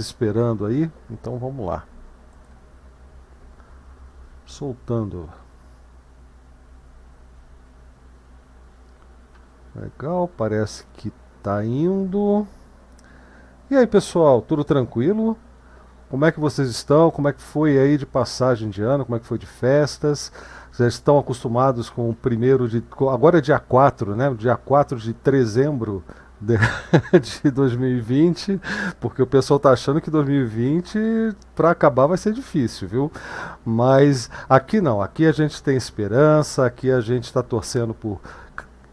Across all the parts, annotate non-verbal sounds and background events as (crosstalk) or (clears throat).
chat esperando aí, então vamos lá. Soltando. Legal, parece que tá indo. E aí, pessoal, tudo tranquilo? Como é que vocês estão? Como é que foi aí de passagem de ano? Como é que foi de festas? Vocês estão acostumados com o primeiro de. Agora é dia 4, né? Dia 4 de dezembro (laughs) de, de 2020, porque o pessoal está achando que 2020 para acabar vai ser difícil, viu? Mas aqui não, aqui a gente tem esperança, aqui a gente está torcendo por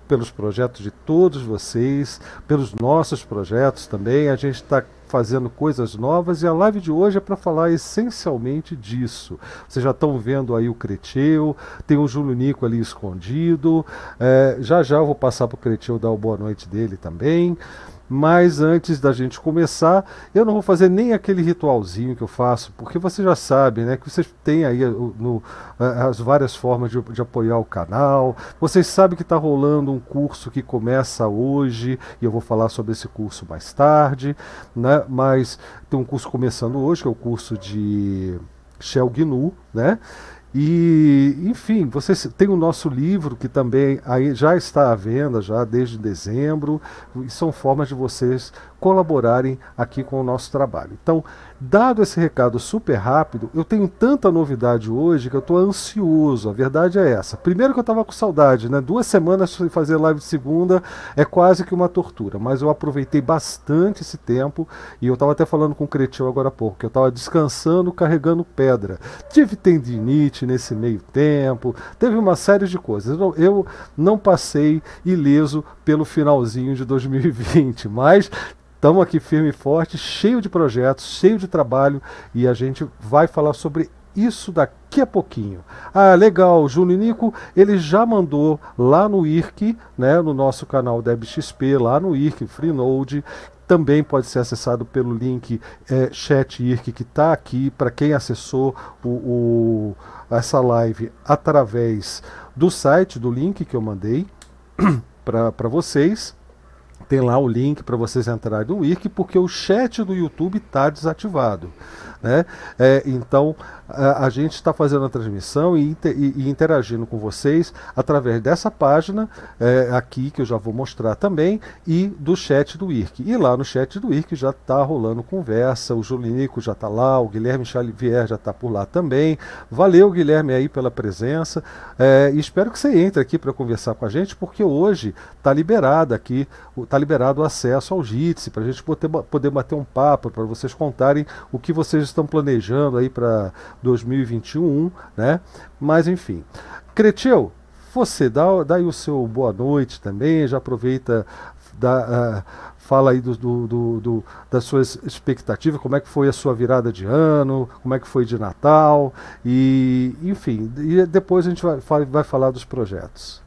pelos projetos de todos vocês, pelos nossos projetos também. A gente está fazendo coisas novas e a live de hoje é para falar essencialmente disso. Vocês já estão vendo aí o Creteu, tem o Júlio Nico ali escondido. É, já já eu vou passar para o Creteu dar o boa noite dele também. Mas antes da gente começar, eu não vou fazer nem aquele ritualzinho que eu faço, porque você já sabe, né, que vocês têm aí no, as várias formas de, de apoiar o canal. Vocês sabem que está rolando um curso que começa hoje, e eu vou falar sobre esse curso mais tarde, né? Mas tem um curso começando hoje, que é o curso de Shell GNU, né? E, enfim, vocês tem o nosso livro que também aí já está à venda já desde dezembro, e são formas de vocês colaborarem aqui com o nosso trabalho. Então, dado esse recado super rápido, eu tenho tanta novidade hoje que eu estou ansioso. A verdade é essa. Primeiro que eu estava com saudade, né? Duas semanas sem fazer live de segunda é quase que uma tortura, mas eu aproveitei bastante esse tempo e eu estava até falando com o Cretil agora há pouco, que eu estava descansando, carregando pedra. Tive tendinite nesse meio tempo, teve uma série de coisas. Eu, eu não passei ileso pelo finalzinho de 2020, mas Estamos aqui firme e forte, cheio de projetos, cheio de trabalho e a gente vai falar sobre isso daqui a pouquinho. Ah, legal, o Nico, ele já mandou lá no IRC, né, no nosso canal DebXP, lá no IRC Freenode, também pode ser acessado pelo link é, chat IRC que está aqui para quem acessou o, o, essa live através do site, do link que eu mandei (clears throat) para vocês tem lá o link para vocês entrarem no Wiki, porque o chat do YouTube está desativado. Né? É, então a, a gente está fazendo a transmissão e, e, e, interagindo com vocês através dessa página é, aqui que eu já vou mostrar também e do chat do IRC. E lá no chat do IRC já está rolando conversa, o Julinico já está lá, o Guilherme Xavier já está por lá também. Valeu, Guilherme, aí pela presença. É, e espero que você entre aqui para conversar com a gente, porque hoje está liberado aqui, está liberado o acesso ao Jitsi, para a gente poder, poder bater um papo, para vocês contarem o que vocês estão planejando aí para 2021, né? Mas enfim. Cretil, você dá, dá aí o seu boa noite também, já aproveita, dá, uh, fala aí do, do, do, do, das suas expectativas, como é que foi a sua virada de ano, como é que foi de Natal, e enfim, e depois a gente vai, vai falar dos projetos.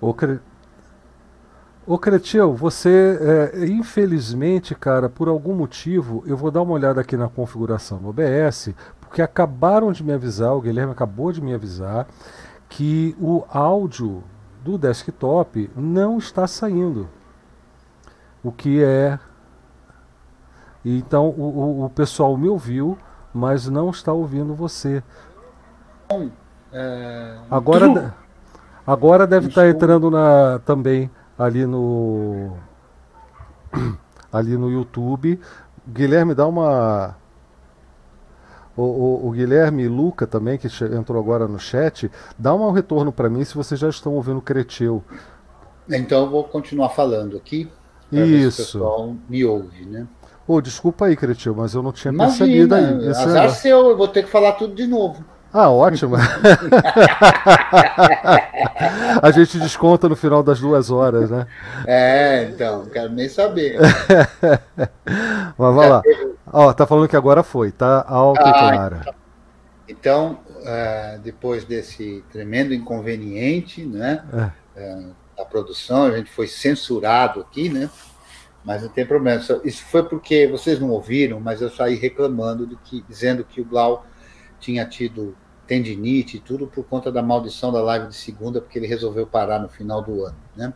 Ô, Cre... Ô Cretil, você, é, infelizmente, cara, por algum motivo, eu vou dar uma olhada aqui na configuração do OBS, porque acabaram de me avisar, o Guilherme acabou de me avisar, que o áudio do desktop não está saindo. O que é. Então o, o, o pessoal me ouviu, mas não está ouvindo você. É... Agora, agora deve estar entrando na, também ali no (clears throat) ali no YouTube. Guilherme dá uma o, o, o, Guilherme e Luca também, que entrou agora no chat, dá um retorno para mim se vocês já estão ouvindo o Creteu. Então eu vou continuar falando aqui. Isso. o pessoal me ouve, né? Ô, oh, desculpa aí, Cretil, mas eu não tinha Imagina, percebido aí. Azar é... seu, eu vou ter que falar tudo de novo. Ah, ótimo. (laughs) a gente desconta no final das duas horas, né? É, então, não quero nem saber. (laughs) Mas vai lá. Ó, tá falando que agora foi, tá alto ah, e clara. Então, uh, depois desse tremendo inconveniente, né? É. Uh, da produção, a gente foi censurado aqui, né? Mas não tem problema. Isso foi porque vocês não ouviram, mas eu saí reclamando do que, dizendo que o Blau tinha tido tendinite e tudo por conta da maldição da live de segunda, porque ele resolveu parar no final do ano, né?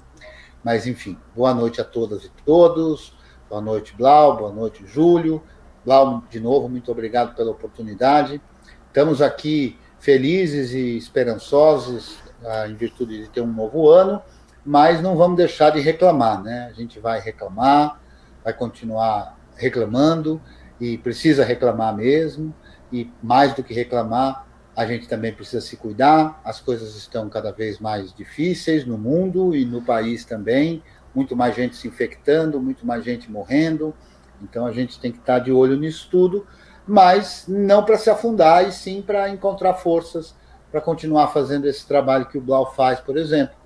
Mas enfim, boa noite a todas e todos. Boa noite, Blau. Boa noite, Júlio. Blau, de novo, muito obrigado pela oportunidade. Estamos aqui felizes e esperançosos ah, em virtude de ter um novo ano, mas não vamos deixar de reclamar, né? A gente vai reclamar, vai continuar reclamando e precisa reclamar mesmo. E mais do que reclamar, a gente também precisa se cuidar. As coisas estão cada vez mais difíceis no mundo e no país também. Muito mais gente se infectando, muito mais gente morrendo. Então a gente tem que estar de olho nisso tudo, mas não para se afundar, e sim para encontrar forças para continuar fazendo esse trabalho que o Blau faz, por exemplo,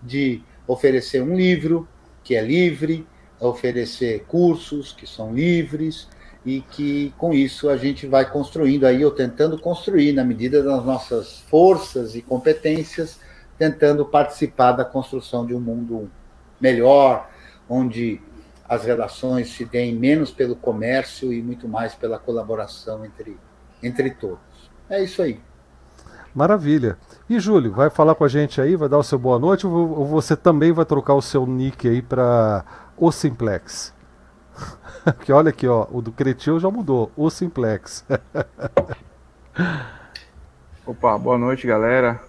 de oferecer um livro que é livre, oferecer cursos que são livres, e que com isso a gente vai construindo aí, ou tentando construir, na medida das nossas forças e competências, tentando participar da construção de um mundo melhor, onde as relações se deem menos pelo comércio e muito mais pela colaboração entre, entre todos. É isso aí. Maravilha. E Júlio, vai falar com a gente aí, vai dar o seu boa noite ou você também vai trocar o seu nick aí para o Simplex? (laughs) que olha aqui, ó, o do Cretil já mudou, o Simplex. (laughs) Opa, boa noite, galera.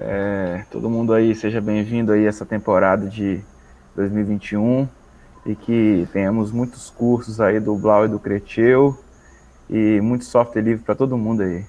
É, todo mundo aí, seja bem-vindo aí essa temporada de 2021 e que tenhamos muitos cursos aí do Blau e do Cretil e muito software livre para todo mundo aí.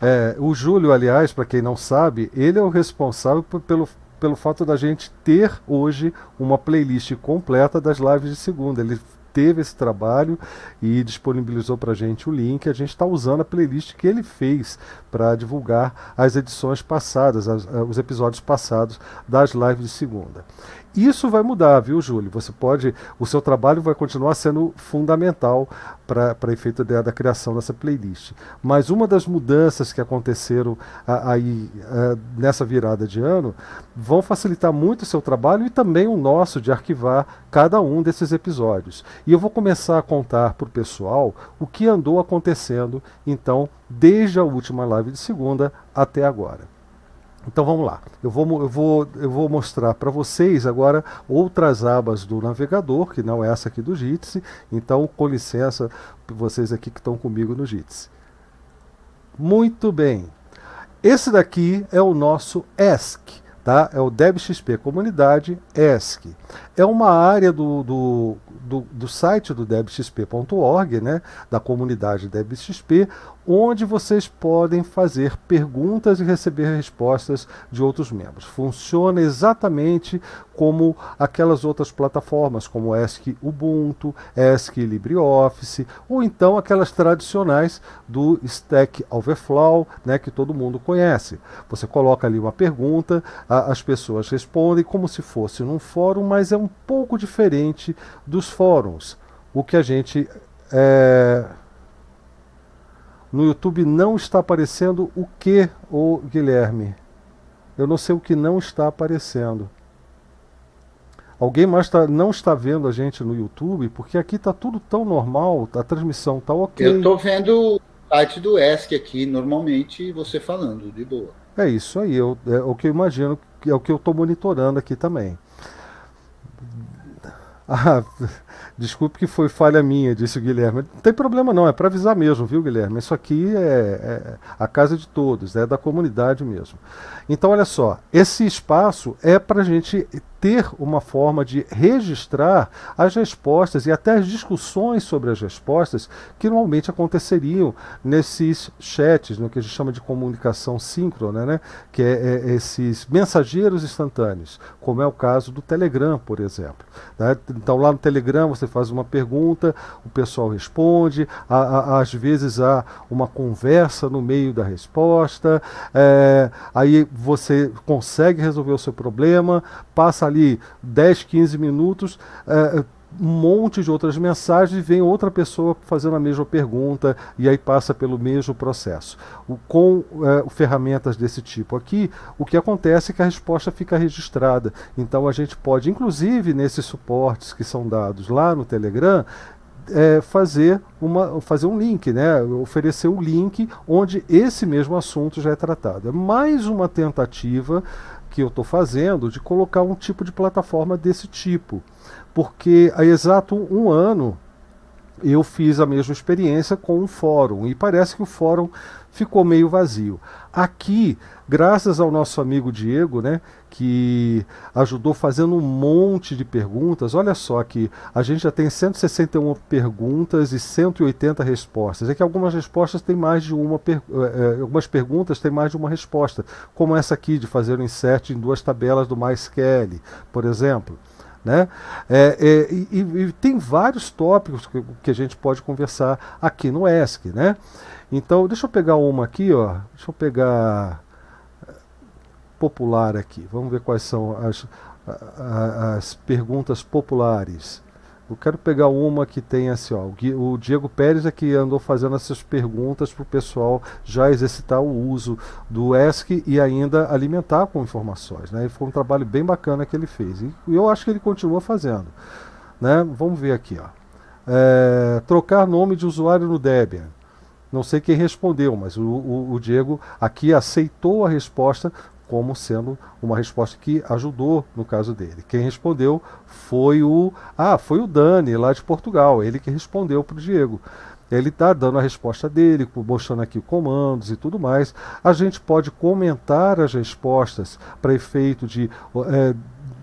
É, o Júlio, aliás, para quem não sabe, ele é o responsável pelo pelo fato da gente ter hoje uma playlist completa das lives de segunda. Ele teve esse trabalho e disponibilizou para a gente o link. A gente está usando a playlist que ele fez para divulgar as edições passadas, as, eh, os episódios passados das lives de segunda. Isso vai mudar, viu, Júlio? Você pode. O seu trabalho vai continuar sendo fundamental para efeito da, da, criação dessa playlist. Mas uma das mudanças que aconteceram aí a, nessa virada de ano vão facilitar muito o seu trabalho e também o nosso de arquivar cada um desses episódios. E eu vou começar a contar para o pessoal o que andou acontecendo, então, desde a última live de segunda até agora. Então vamos lá. Eu vou, eu vou, eu vou mostrar para vocês agora outras abas do navegador, que não é essa aqui do Jitsi. Então, com licença, vocês aqui que estão comigo no Jitsi. Muito bem. Esse daqui é o nosso ESC, tá? É o DebXP Comunidade ESC. É uma área do, do, do, do site do debxp.org, né, da comunidade DebXP, onde vocês podem fazer perguntas e receber respostas de outros membros. Funciona exatamente como aquelas outras plataformas, como ESC Ubuntu, ESC LibreOffice, ou então aquelas tradicionais do Stack Overflow, né, que todo mundo conhece. Você coloca ali uma pergunta, a, as pessoas respondem como se fosse num fórum, mas é um pouco diferente dos fóruns. O que a gente é, no YouTube não está aparecendo o que, o Guilherme? Eu não sei o que não está aparecendo. Alguém mais tá, não está vendo a gente no YouTube? Porque aqui está tudo tão normal, a transmissão está ok. Eu estou vendo o site do ESC aqui, normalmente, você falando, de boa. É isso aí, eu, é o que eu imagino, é o que eu estou monitorando aqui também. (laughs) Ah, desculpe que foi falha minha, disse o Guilherme. Não tem problema não, é para avisar mesmo, viu, Guilherme? Isso aqui é, é, a casa de todos, é da comunidade mesmo. Então, olha só, esse espaço é para a gente ter uma forma de registrar as respostas e até as discussões sobre as respostas que normalmente aconteceriam nesses chats, no que a gente chama de comunicação síncrona, né? que é, é esses mensageiros instantâneos, como é o caso do Telegram, por exemplo. Né? Então lá no Telegram você faz uma pergunta, o pessoal responde, a, a, às vezes há uma conversa no meio da resposta, é, aí você consegue resolver o seu problema, passa ali 10, 15 minutos, é, um monte de outras mensagens vem outra pessoa fazendo a mesma pergunta e aí passa pelo mesmo processo. O, com é, ferramentas desse tipo aqui, o que acontece é que a resposta fica registrada. Então a gente pode, inclusive nesses suportes que são dados lá no Telegram, é, fazer, uma, fazer um link, né? oferecer um link onde esse mesmo assunto já é tratado. É mais uma tentativa que eu estou fazendo de colocar um tipo de plataforma desse tipo. Porque há exato um ano eu fiz a mesma experiência com um fórum e parece que o fórum ficou meio vazio. Aqui, graças ao nosso amigo Diego, né, que ajudou fazendo um monte de perguntas, olha só que a gente já tem 161 perguntas e 180 respostas. É que algumas respostas têm mais de uma, per... Eh, eh, algumas perguntas têm mais de uma resposta, como essa aqui de fazer um insert em duas tabelas do MySQL, por exemplo. Né? É, é, e, e, tem vários tópicos que, que, a gente pode conversar aqui no ESC. Né? Então, deixa eu pegar uma aqui, ó. deixa eu pegar eh, popular aqui. Vamos ver quais são as, as perguntas populares. Eu quero pegar uma que tem assim, ó, o Diego Pérez é que andou fazendo essas perguntas para o pessoal já exercitar o uso do ESC e ainda alimentar com informações. Né? E foi um trabalho bem bacana que ele fez. E eu acho que ele continua fazendo. Né? Vamos ver aqui. Ó. É, trocar nome de usuário no Debian. Não sei quem respondeu, mas o, o, o Diego aqui aceitou a resposta como sendo uma resposta que ajudou no caso dele. Quem respondeu foi o ah, foi o Dani lá de Portugal, ele que respondeu para o Diego. Ele está dando a resposta dele, mostrando aqui comandos e tudo mais. A gente pode comentar as respostas para efeito de é,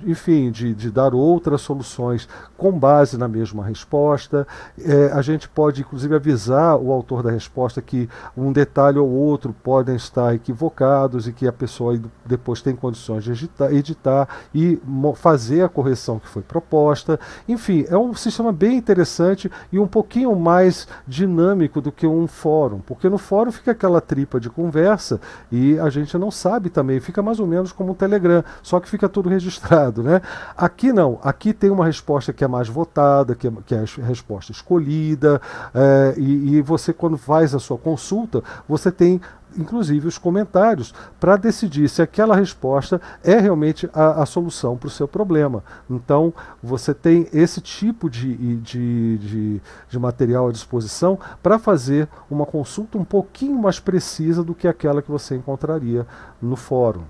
enfim, de, de dar outras soluções com base na mesma resposta. É, a gente pode, inclusive, avisar o autor da resposta que um detalhe ou outro podem estar equivocados e que a pessoa depois tem condições de editar, editar e fazer a correção que foi proposta. Enfim, é um sistema bem interessante e um pouquinho mais dinâmico do que um fórum, porque no fórum fica aquela tripa de conversa e a gente não sabe também, fica mais ou menos como um Telegram, só que fica tudo registrado. Né? Aqui não, aqui tem uma resposta que é mais votada, que é, que é a resposta escolhida, é, e, e você, quando faz a sua consulta, você tem inclusive os comentários, para decidir se aquela resposta é realmente a, a solução para o seu problema. Então, você tem esse tipo de, de, de, de material à disposição para fazer uma consulta um pouquinho mais precisa do que aquela que você encontraria no fórum.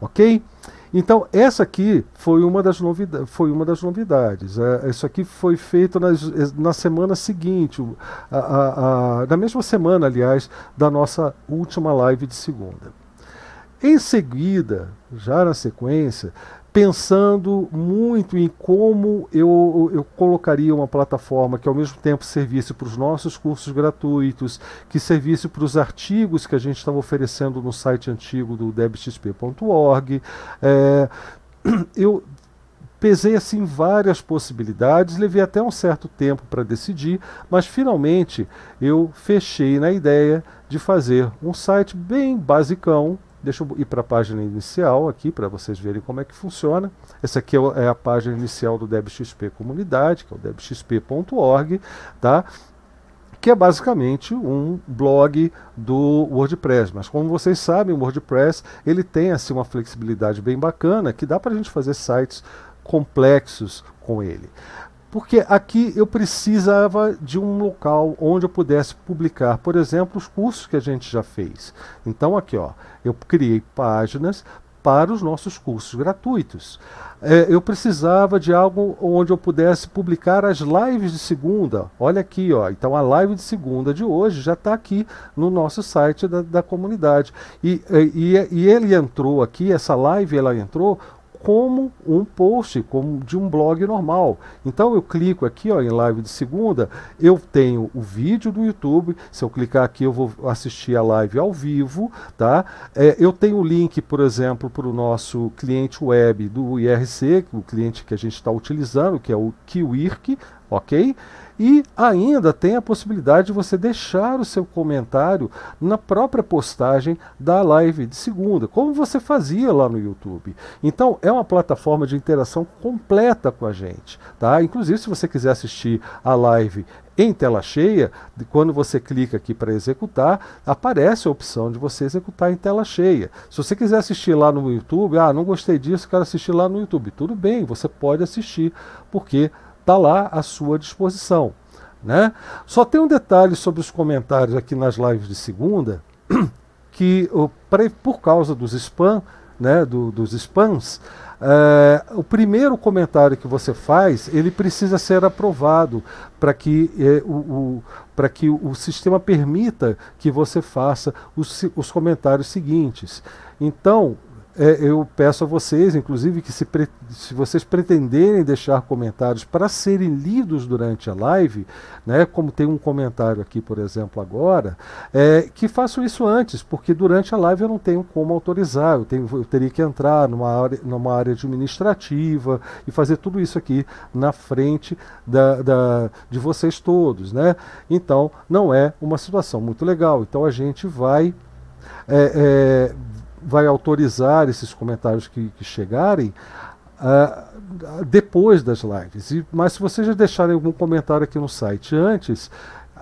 Ok? Então, essa aqui foi uma das, novidades, foi uma das novidades. É, isso aqui foi feito nas, na semana seguinte, a, a, a, na mesma semana, aliás, da nossa última live de segunda. Em seguida, já na sequência, pensando muito em como eu, eu colocaria uma plataforma que ao mesmo tempo servisse para os nossos cursos gratuitos, que servisse para os artigos que a gente estava oferecendo no site antigo do debxp.org. É, (clears throat) eu pesei assim várias possibilidades, levei até um certo tempo para decidir, mas finalmente eu fechei na ideia de fazer um site bem basicão, Deixa eu ir para a página inicial aqui para vocês verem como é que funciona. Essa aqui é, é a página inicial do DebXP Comunidade, que é o debxp.org, tá? que é basicamente um blog do WordPress. Mas como vocês sabem, o WordPress ele tem assim uma flexibilidade bem bacana que dá para a gente fazer sites complexos com ele. Porque aqui eu precisava de um local onde eu pudesse publicar, por exemplo, os cursos que a gente já fez. Então aqui, ó, eu criei páginas para os nossos cursos gratuitos. É, eu precisava de algo onde eu pudesse publicar as lives de segunda. Olha aqui, ó. Então a live de segunda de hoje já está aqui no nosso site da, da comunidade. E, e, e ele entrou aqui, essa live ela entrou como um post, como de um blog normal. Então eu clico aqui ó, em live de segunda, eu tenho o vídeo do YouTube. Se eu clicar aqui, eu vou assistir a live ao vivo. Tá? É, eu tenho o link, por exemplo, para o nosso cliente web do IRC, o cliente que a gente está utilizando, que é o Kiwirk, ok? E ainda tem a possibilidade de você deixar o seu comentário na própria postagem da live de segunda, como você fazia lá no YouTube. Então é uma plataforma de interação completa com a gente, tá? Inclusive se você quiser assistir a live em tela cheia, quando você clica aqui para executar, aparece a opção de você executar em tela cheia. Se você quiser assistir lá no YouTube, ah, não gostei disso, quero assistir lá no YouTube, tudo bem, você pode assistir, porque está lá à sua disposição. Né? Só tem um detalhe sobre os comentários aqui nas lives de segunda, (clears throat) que por causa dos spam, né, do, dos spams, é, o primeiro comentário que você faz, ele precisa ser aprovado para que, é, o, o que o sistema permita que você faça os, os comentários seguintes. Então, é, eu peço a vocês, inclusive, que se, pre se vocês pretenderem deixar comentários para serem lidos durante a live, né, como tem um comentário aqui, por exemplo, agora, é, que façam isso antes, porque durante a live eu não tenho como autorizar, eu, tenho, eu teria que entrar numa área, numa área administrativa e fazer tudo isso aqui na frente da, da, de vocês todos. Né? Então, não é uma situação muito legal. Então, a gente vai. É, é, vai autorizar esses comentários que, que chegarem uh, depois das lives. E, mas se vocês já deixarem algum comentário aqui no site antes,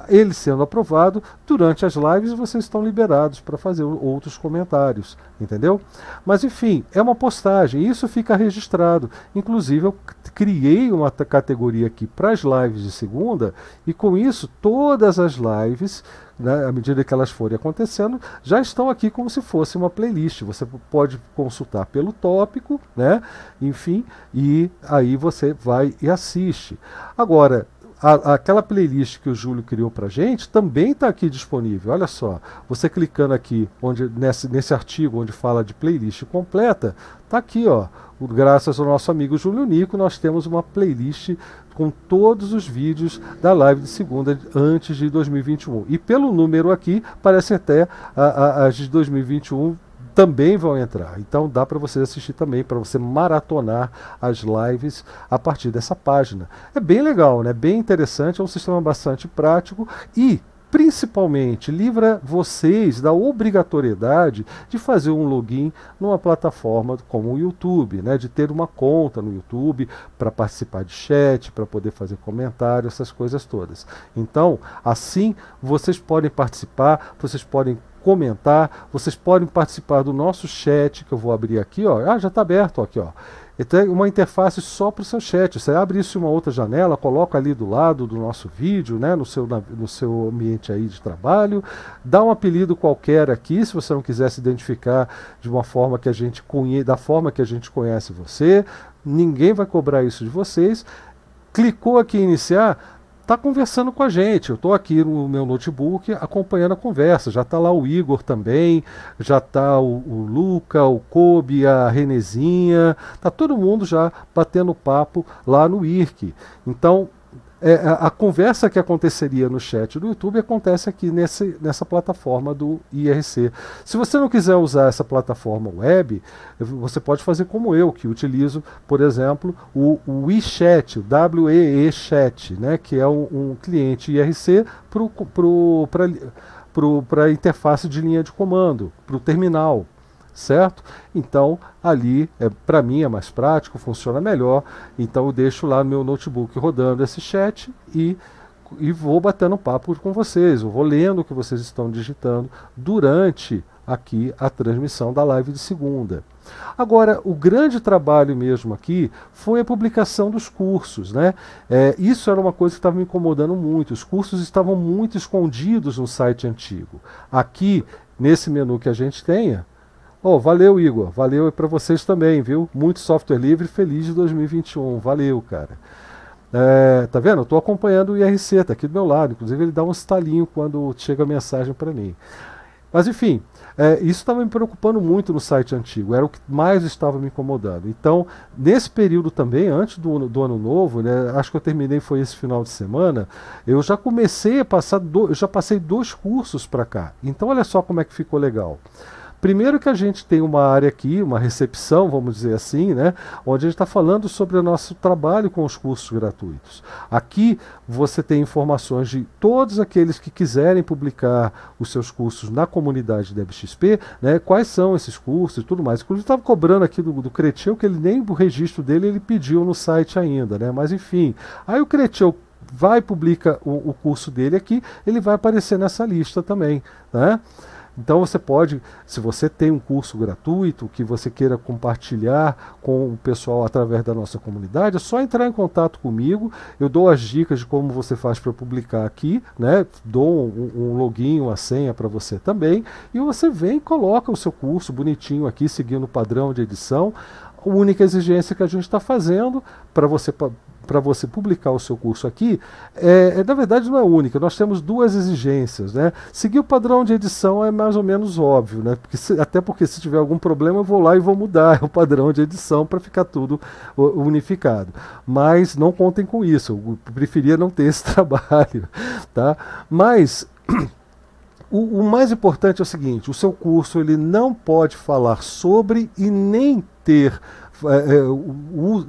ele sendo aprovado, durante as lives vocês estão liberados para fazer outros comentários, entendeu? Mas enfim, é uma postagem, isso fica registrado. Inclusive, eu criei uma categoria aqui para as lives de segunda, e com isso, todas as lives né, à medida que elas forem acontecendo, já estão aqui como se fosse uma playlist. Você pode consultar pelo tópico, né, enfim, e aí você vai e assiste. Agora, a, aquela playlist que o Júlio criou para gente também está aqui disponível. Olha só, você clicando aqui onde nesse, nesse artigo onde fala de playlist completa, está aqui, ó. Graças ao nosso amigo Júlio Nico, nós temos uma playlist com todos os vídeos da live de segunda antes de 2021. E pelo número aqui, parece até as de 2021 também vão entrar. Então dá para você assistir também, para você maratonar as lives a partir dessa página. É bem legal, né? Bem interessante, é um sistema bastante prático e principalmente livra vocês da obrigatoriedade de fazer um login numa plataforma como o YouTube, né, de ter uma conta no YouTube para participar de chat, para poder fazer comentário, essas coisas todas. Então, assim vocês podem participar, vocês podem comentar, vocês podem participar do nosso chat que eu vou abrir aqui, ó. Ah, já está aberto aqui, ó. Tem uma interface só para o seu chat. Você abre isso em uma outra janela, coloca ali do lado do nosso vídeo, né, no, seu, no seu ambiente aí de trabalho, dá um apelido qualquer aqui, se você não quiser se identificar de uma forma que a gente da forma que a gente conhece você, ninguém vai cobrar isso de vocês. Clicou aqui em iniciar, está conversando com a gente. Eu estou aqui no meu notebook acompanhando a conversa. Já está lá o Igor também, já está o, o, Luca, o Kobe, a Renezinha, está todo mundo já batendo papo lá no IRC. Então é, a, conversa que aconteceria no chat do YouTube acontece aqui nesse, nessa plataforma do IRC. Se você não quiser usar essa plataforma web, você pode fazer como eu, que utilizo, por exemplo, o, o WeChat, o WEE Chat, né, que é um, um cliente IRC para a interface de linha de comando, para o terminal certo? Então ali é para mim é mais prático, funciona melhor. Então eu deixo lá meu notebook rodando esse chat e e vou batendo papo com vocês, eu vou lendo o que vocês estão digitando durante aqui a transmissão da live de segunda. Agora, o grande trabalho mesmo aqui foi a publicação dos cursos. Né? É, isso era uma coisa que estava me incomodando muito. Os cursos estavam muito escondidos no site antigo. Aqui, nesse menu que a gente tenha, Oh, valeu, Igor. Valeu para vocês também, viu? Muito software livre, feliz de 2021. Valeu, cara. É, tá vendo? Eu estou acompanhando o IRC, tá aqui do meu lado. Inclusive, ele dá um estalinho quando chega a mensagem para mim. Mas, enfim, é, isso estava me preocupando muito no site antigo, era o que mais estava me incomodando. Então, nesse período também, antes do, do ano novo, né, acho que eu terminei foi esse final de semana, eu já comecei a passar, do, eu já passei dois cursos para cá. Então, olha só como é que ficou legal. Primeiro que a gente tem uma área aqui, uma recepção, vamos dizer assim, né, onde a gente está falando sobre o nosso trabalho com os cursos gratuitos. Aqui você tem informações de todos aqueles que quiserem publicar os seus cursos na comunidade da né, quais são esses cursos e tudo mais. Inclusive estava cobrando aqui do, do Cretil que ele nem o registro dele ele pediu no site ainda, né, mas enfim. Aí o Cretil vai publica o, o curso dele aqui, ele vai aparecer nessa lista também, né? Então você pode, se você tem um curso gratuito que você queira compartilhar com o pessoal através da nossa comunidade, é só entrar em contato comigo. Eu dou as dicas de como você faz para publicar aqui, né? Dou um, um login, uma senha para você também, e você vem e coloca o seu curso bonitinho aqui, seguindo o padrão de edição. A única exigência que a gente está fazendo para você para você publicar o seu curso aqui, é, é, na verdade não é única. Nós temos duas exigências. Né? Seguir o padrão de edição é mais ou menos óbvio, né? porque se, até porque se tiver algum problema eu vou lá e vou mudar (laughs) o padrão de edição para ficar tudo unificado. Mas não contem com isso, eu preferia não ter (laughs) esse trabalho. Tá? Mas. (clears throat) O, o, mais importante é o seguinte: o seu curso ele não pode falar sobre e nem ter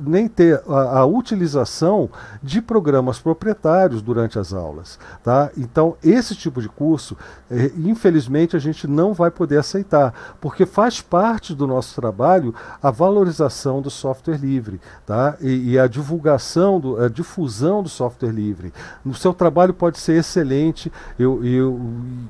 nem ter a, a, utilização de programas proprietários durante as aulas. Tá? Então, esse tipo de curso, é, infelizmente, a gente não vai poder aceitar, porque faz parte do nosso trabalho a valorização do software livre tá? e, e a divulgação, do, a difusão do software livre. O seu trabalho pode ser excelente, eu, eu,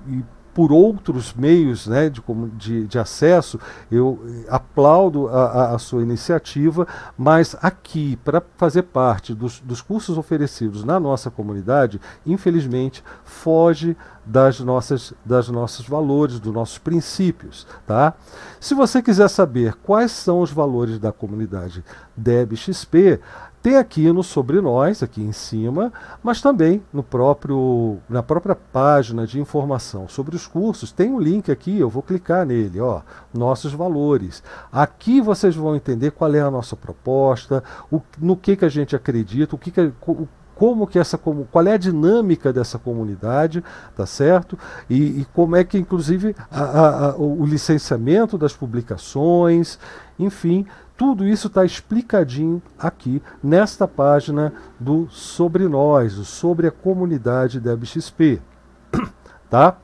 e, por outros meios né, de, de, de acesso, eu aplaudo a, a, sua iniciativa, mas aqui, para fazer parte dos, dos cursos oferecidos na nossa comunidade, infelizmente, foge das nossas, das nossos valores, dos nossos princípios. Tá? Se você quiser saber quais são os valores da comunidade DebXP, tem aqui no Sobre Nós, aqui em cima, mas também no próprio, na própria página de informação sobre os cursos, tem um link aqui, eu vou clicar nele, ó, nossos valores. Aqui vocês vão entender qual é a nossa proposta, o, no que, que a gente acredita, o que, que o, como que essa qual é a dinâmica dessa comunidade, tá certo? E, e como é que inclusive a, a, o licenciamento das publicações, enfim, tudo isso está explicadinho aqui nesta página do Sobre Nós, sobre a comunidade da BXP. (coughs) tá?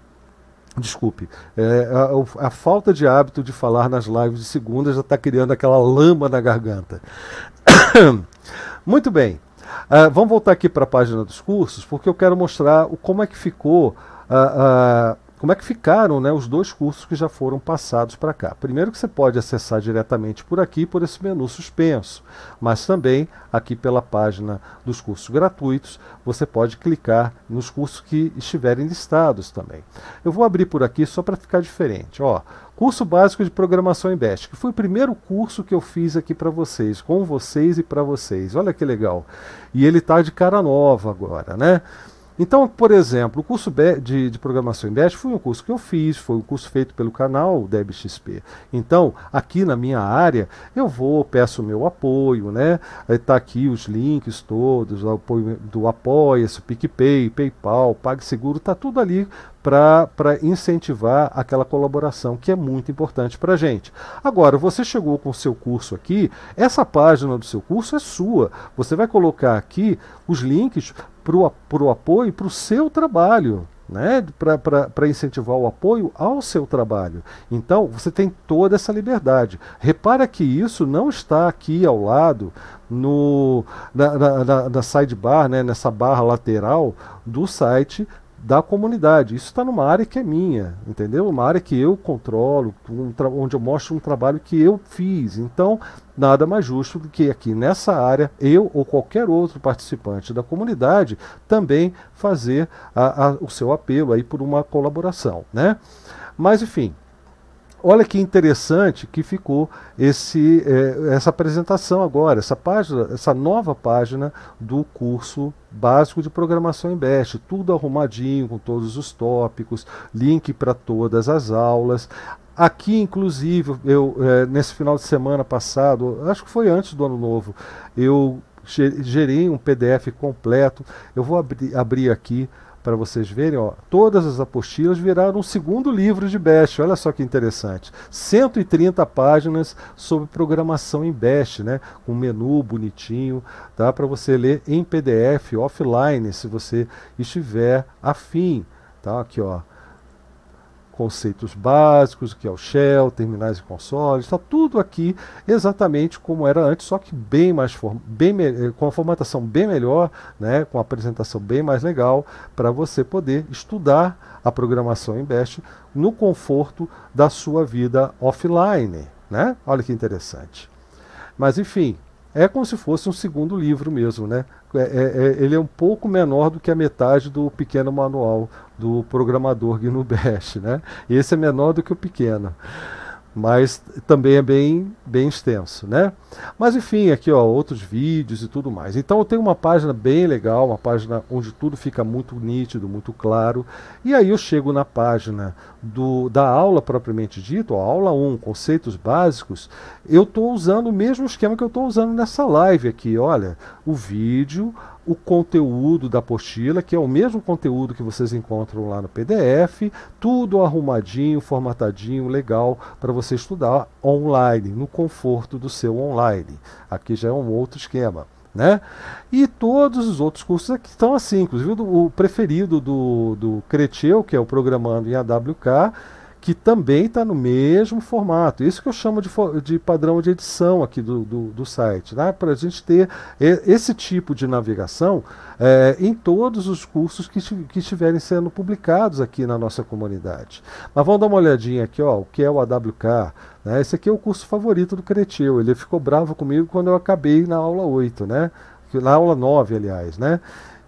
Desculpe, é, a, a, falta de hábito de falar nas lives de segunda já está criando aquela lama na garganta. (coughs) Muito bem, uh, vamos voltar aqui para a página dos cursos, porque eu quero mostrar o, como é que ficou uh, uh, como é que ficaram né, os dois cursos que já foram passados para cá. Primeiro que você pode acessar diretamente por aqui, por esse menu suspenso, mas também aqui pela página dos cursos gratuitos, você pode clicar nos cursos que estiverem listados também. Eu vou abrir por aqui só para ficar diferente. Ó, curso básico de programação em Bash, que foi o primeiro curso que eu fiz aqui para vocês, com vocês e para vocês. Olha que legal. E ele está de cara nova agora, né? Então, por exemplo, o curso de, de, programação em Bash foi um curso que eu fiz, foi um curso feito pelo canal DebXP. Então, aqui na minha área, eu vou, peço o meu apoio, né? Está aqui os links todos, o apoio do Apoia-se, PicPay, PayPal, PagSeguro, está tudo ali para incentivar aquela colaboração que é muito importante para a gente. Agora, você chegou com o seu curso aqui, essa página do seu curso é sua. Você vai colocar aqui os links para o apoio para o seu trabalho. né, para incentivar o apoio ao seu trabalho. Então, você tem toda essa liberdade. Repara que isso não está aqui ao lado no, na, na, na sidebar, né, nessa barra lateral do site da comunidade. Isso está numa área que é minha, entendeu? Uma área que eu controlo, um onde eu mostro um trabalho que eu fiz. Então, nada mais justo do que aqui nessa área, eu ou qualquer outro participante da comunidade também fazer a, a, o seu apelo aí por uma colaboração, né? Mas, enfim, Olha que interessante que ficou esse, é, essa apresentação agora, essa página, essa nova página do curso básico de programação em Bash, tudo arrumadinho com todos os tópicos, link para todas as aulas. Aqui, inclusive, eu é, nesse final de semana passado, acho que foi antes do ano novo, eu gerei um PDF completo. Eu vou abrir, abrir aqui para vocês verem, ó, todas as apostilas viraram um segundo livro de Bash. Olha só que interessante. 130 páginas sobre programação em Bash, né? Com menu bonitinho, tá? Para você ler em PDF offline, se você estiver afim, tá? Aqui, ó conceitos básicos, que é o shell, terminais e consoles, está tudo aqui exatamente como era antes, só que bem mais bem eh, com a formatação bem melhor, né, com a apresentação bem mais legal, para você poder estudar a programação em Bash no conforto da sua vida offline. Né? Olha que interessante. Mas enfim, é como se fosse um segundo livro mesmo, né? É, é, é, ele é um pouco menor do que a metade do pequeno manual do programador GNU Bash, né? Esse é menor do que o pequeno mas também é bem, bem extenso, né? Mas enfim, aqui ó, outros vídeos e tudo mais. Então eu tenho uma página bem legal, uma página onde tudo fica muito nítido, muito claro. E aí eu chego na página do, da aula propriamente dito, a aula 1, conceitos básicos, eu estou usando o mesmo esquema que eu estou usando nessa live aqui. Olha, o vídeo, o conteúdo da apostila, que é o mesmo conteúdo que vocês encontram lá no PDF, tudo arrumadinho, formatadinho, legal para você estudar online, no conforto do seu online. Aqui já é um outro esquema. Né? E todos os outros cursos aqui estão assim, inclusive o preferido do, do Creteu, que é o Programando em AWK, que também está no mesmo formato. Isso que eu chamo de, de padrão de edição aqui do, do, do site, né? para a gente ter esse tipo de navegação é, em todos os cursos que, que estiverem sendo publicados aqui na nossa comunidade. Mas vamos dar uma olhadinha aqui, ó, o que é o AWK. Né? Esse aqui é o curso favorito do Cretil. Ele ficou bravo comigo quando eu acabei na aula 8, né? na aula 9, aliás. Né?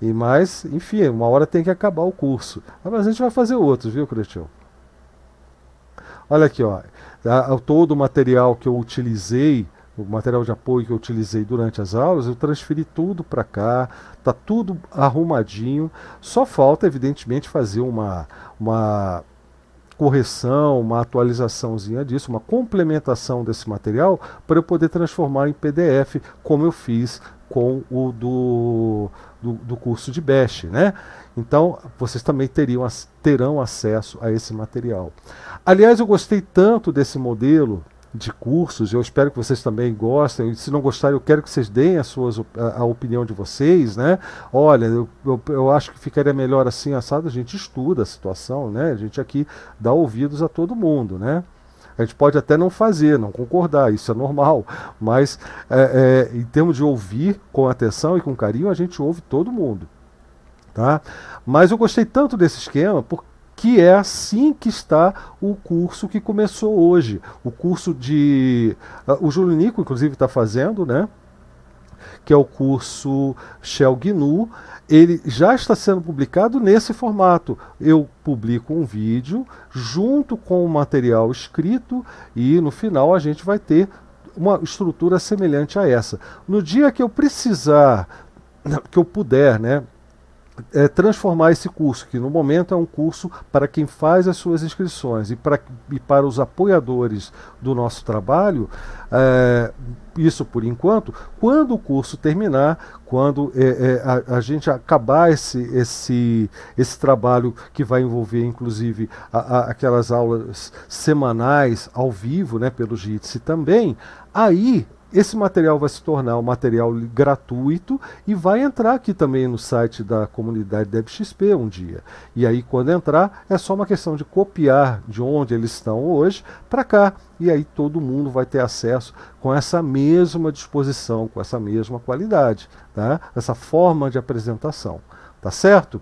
E mais, enfim, uma hora tem que acabar o curso. Mas a gente vai fazer outros, viu, Cretil? Olha aqui, ó, todo o material que eu utilizei, o material de apoio que eu utilizei durante as aulas, eu transferi tudo para cá, tá tudo arrumadinho. Só falta, evidentemente, fazer uma, uma correção, uma atualizaçãozinha disso, uma complementação desse material para eu poder transformar em PDF, como eu fiz com o do, do, do curso de Bash, né? Então, vocês também teriam, terão acesso a esse material. Aliás, eu gostei tanto desse modelo de cursos, eu espero que vocês também gostem. Se não gostarem, eu quero que vocês deem a, suas, a, a opinião de vocês, né? Olha, eu, eu, eu, acho que ficaria melhor assim, assado, a gente estuda a situação, né? A gente aqui dá ouvidos a todo mundo, né? A gente pode até não fazer, não concordar, isso é normal, mas é, é, em termos de ouvir com atenção e com carinho, a gente ouve todo mundo. Tá? Mas eu gostei tanto desse esquema porque é assim que está o curso que começou hoje. O curso de. Uh, o Júlio Nico, inclusive, está fazendo, né? Que é o curso Shell GNU. Ele já está sendo publicado nesse formato. Eu publico um vídeo junto com o material escrito e no final a gente vai ter uma estrutura semelhante a essa. No dia que eu precisar, que eu puder, né? É, transformar esse curso, que no momento é um curso para quem faz as suas inscrições e para, e para os apoiadores do nosso trabalho, é, isso por enquanto, quando o curso terminar, quando é, é, a, a, gente acabar esse, esse, esse trabalho que vai envolver inclusive a, a, aquelas aulas semanais ao vivo, né, pelo Jitsi também, aí esse material vai se tornar um material gratuito e vai entrar aqui também no site da comunidade DebXP um dia. E aí, quando entrar, é só uma questão de copiar de onde eles estão hoje para cá. E aí todo mundo vai ter acesso com essa mesma disposição, com essa mesma qualidade, tá? essa forma de apresentação. Tá certo?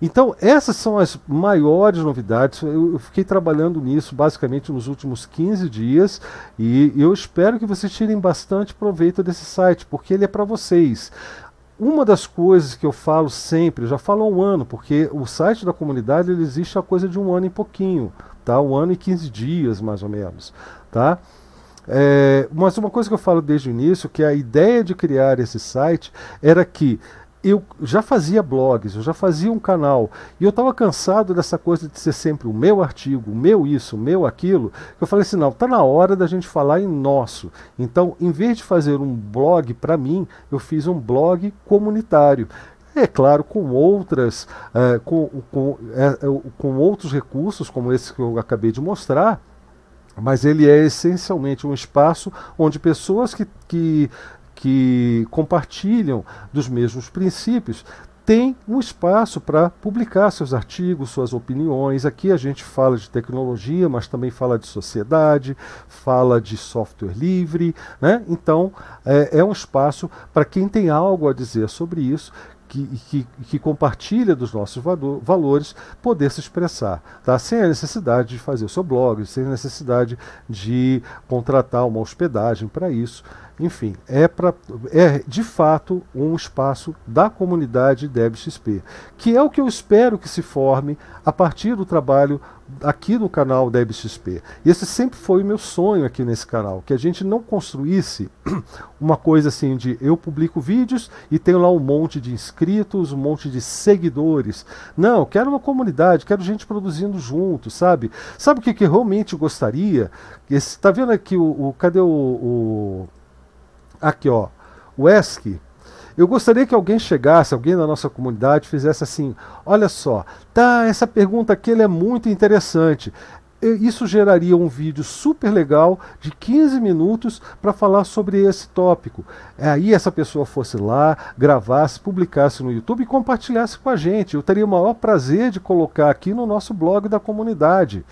Então, essas são as maiores novidades. Eu, fiquei trabalhando nisso basicamente nos últimos 15 dias e eu espero que vocês tirem bastante proveito desse site, porque ele é para vocês. Uma das coisas que eu falo sempre, já falo há um ano, porque o site da comunidade ele existe há coisa de um ano e pouquinho, tá? Um ano e 15 dias, mais ou menos, tá? É, mas uma coisa que eu falo desde o início, que a ideia de criar esse site era que eu já fazia blogs, eu já fazia um canal, e eu estava cansado dessa coisa de ser sempre o meu artigo, o meu isso, o meu aquilo. Eu falei assim: não, está na hora da gente falar em nosso. Então, em vez de fazer um blog para mim, eu fiz um blog comunitário. É claro, com outras, é, com, com, é, com outros recursos, como esse que eu acabei de mostrar, mas ele é essencialmente um espaço onde pessoas que, que que compartilham dos mesmos princípios têm um espaço para publicar seus artigos, suas opiniões. Aqui a gente fala de tecnologia, mas também fala de sociedade, fala de software livre. Né? Então, é, é um espaço para quem tem algo a dizer sobre isso, que, que, que, compartilha dos nossos valores poder se expressar, tá? sem a necessidade de fazer o seu blog, sem a necessidade de contratar uma hospedagem para isso. Enfim, é, pra, é de fato um espaço da comunidade DebXP, que é o que eu espero que se forme a partir do trabalho aqui no canal DebXP. E esse sempre foi o meu sonho aqui nesse canal, que a gente não construísse (clears throat) uma coisa assim de eu publico vídeos e tenho lá um monte de inscritos, um monte de seguidores. Não, quero uma comunidade, quero gente produzindo junto, sabe? Sabe o que, que realmente gostaria? Está vendo aqui o, o cadê o, o Aqui, ó. O ESC. Eu gostaria que alguém chegasse, alguém da nossa comunidade, fizesse assim: olha só, tá, essa pergunta aqui é muito interessante. Isso geraria um vídeo super legal de 15 minutos para falar sobre esse tópico. Aí essa pessoa fosse lá, gravasse, publicasse no YouTube e compartilhasse com a gente. Eu teria o maior prazer de colocar aqui no nosso blog da comunidade.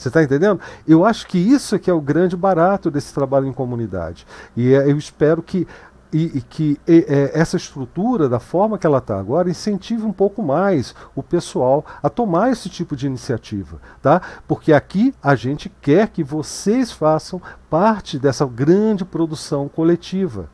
Você está entendendo? Eu acho que isso é que é o grande barato desse trabalho em comunidade. E é, eu espero que e, e, que e, é, essa estrutura, da forma que ela está agora, incentive um pouco mais o pessoal a tomar esse tipo de iniciativa, tá? Porque aqui a gente quer que vocês façam parte dessa grande produção coletiva.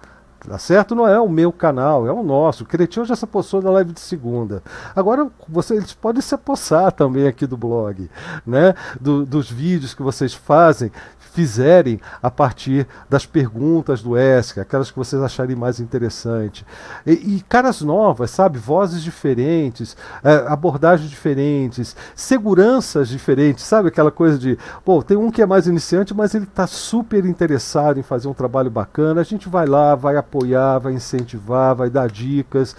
Tá certo? Não é o meu canal, é o nosso. O Cretinho já se apossou da live de segunda. Agora, vocês eles podem se apossar também aqui do blog, né? Do, dos vídeos que vocês fazem fizerem a partir das perguntas do ESC, aquelas que vocês acharem mais interessante. E, e caras novas, sabe? Vozes diferentes, é, abordagens diferentes, seguranças diferentes, sabe? Aquela coisa de, pô, tem um que é mais iniciante, mas ele está super interessado em fazer um trabalho bacana. A gente vai lá, vai apoiar, vai incentivar, vai dar dicas,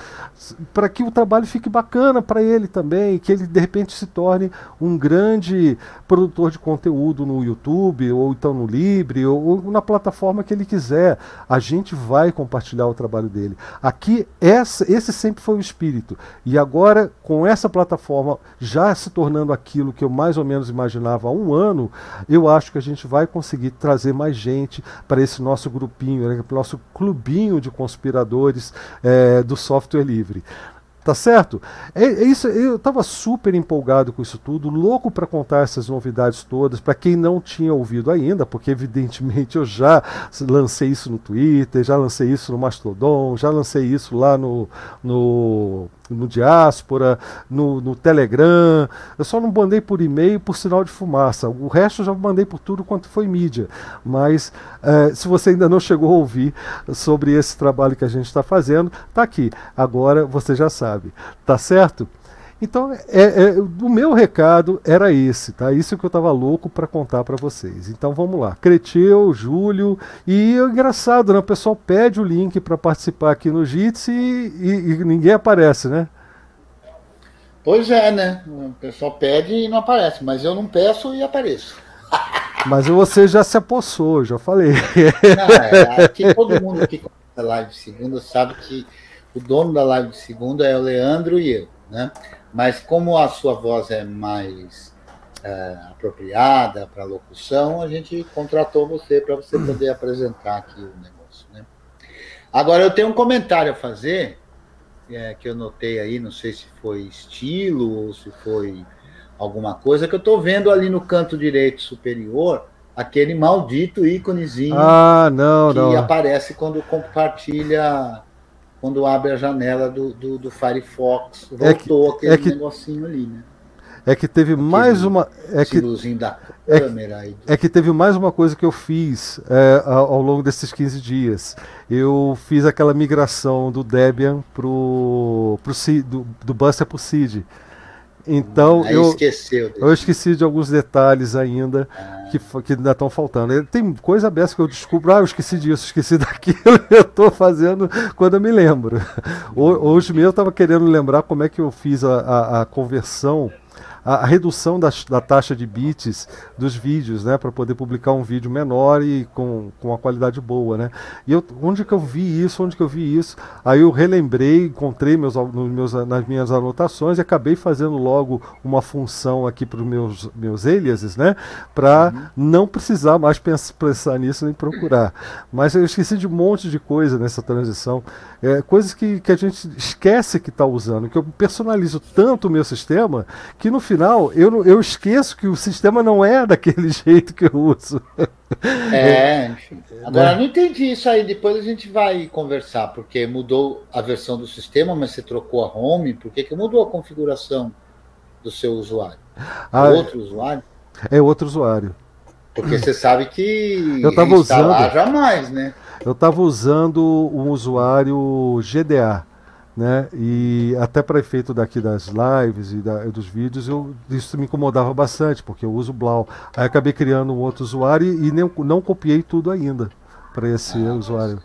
para que o trabalho fique bacana para ele também, que ele de repente se torne um grande produtor de conteúdo no YouTube ou então no Libre ou, ou, na plataforma que ele quiser. A gente vai compartilhar o trabalho dele. Aqui, essa, esse sempre foi o espírito. E agora, com essa plataforma já se tornando aquilo que eu mais ou menos imaginava há um ano, eu acho que a gente vai conseguir trazer mais gente para esse nosso grupinho, né, para o nosso clubinho de conspiradores é, do software livre. Tá certo? É, é isso, eu estava super empolgado com isso tudo, louco para contar essas novidades todas, para quem não tinha ouvido ainda, porque evidentemente eu já lancei isso no Twitter, já lancei isso no Mastodon, já lancei isso lá no, no no Diáspora, no, no, Telegram. Eu só não mandei por e-mail por sinal de fumaça. O resto eu já mandei por tudo quanto foi mídia. Mas é, se você ainda não chegou a ouvir sobre esse trabalho que a gente está fazendo, está aqui. Agora você já sabe. Tá certo? Então, é, é, o meu recado era esse, tá? Isso que eu estava louco para contar para vocês. Então, vamos lá. Creteu, Júlio e é engraçado, né? O pessoal pede o link para participar aqui no Jitsi e, e, e, ninguém aparece, né? Pois é, né? O pessoal pede e não aparece, mas eu não peço e apareço. Mas você já se apossou, já falei. Não, é, aqui todo mundo que começa a live de segunda sabe que o dono da live de segunda é o Leandro e eu, né? Mas como a sua voz é mais é, apropriada para locução, a gente contratou você para você poder apresentar aqui o negócio, né? Agora eu tenho um comentário a fazer é, que eu notei aí, não sei se foi estilo ou se foi alguma coisa, que eu estou vendo ali no canto direito superior aquele maldito íconezinho ah, não, que não. aparece quando compartilha, quando abre a janela do, do, do Firefox. Voltou é que, aquele é que, negocinho ali, né? É que teve aquele mais uma. É que, da câmera. É, é, que teve mais uma coisa que eu fiz é, ao, longo desses 15 dias. Eu fiz aquela migração do Debian pro, pro do, do Buster pro Seed. Então Aí eu, esqueceu eu esqueci de alguns detalhes ainda ah. Que, que ainda estão faltando. Tem coisa dessa que eu descubro, ah, eu esqueci disso, esqueci (laughs) daquilo, eu estou fazendo quando eu me lembro. (laughs) Hoje mesmo eu estava querendo lembrar como é que eu fiz a, a, a conversão a, redução da, da, taxa de bits dos vídeos, né, para poder publicar um vídeo menor e com, com uma qualidade boa, né? E eu, onde que eu vi isso? Onde que eu vi isso? Aí eu relembrei, encontrei meus, nos meus, nas minhas anotações e acabei fazendo logo uma função aqui para os meus, meus aliases, né, para uhum. não precisar mais pensar, pensar nisso nem procurar. Mas eu esqueci de um monte de coisa nessa transição, é, coisas que, que a gente esquece que está usando, que eu personalizo tanto o meu sistema que no final final, eu, eu esqueço que o sistema não é daquele (laughs) jeito que eu uso. É, enfim. Agora, não entendi isso aí. Depois a gente vai conversar, porque mudou a versão do sistema, mas você trocou a home. Por que, que mudou a configuração do seu usuário? Ah, outro usuário? É outro usuário. Porque você sabe que (laughs) eu estava usando jamais, né? Eu estava usando um usuário GDA né? E até para efeito daqui das lives e da, dos vídeos, eu, isso me incomodava bastante, porque eu uso Blau. Aí acabei criando um outro usuário e nem, não copiei tudo ainda para esse ah, usuário.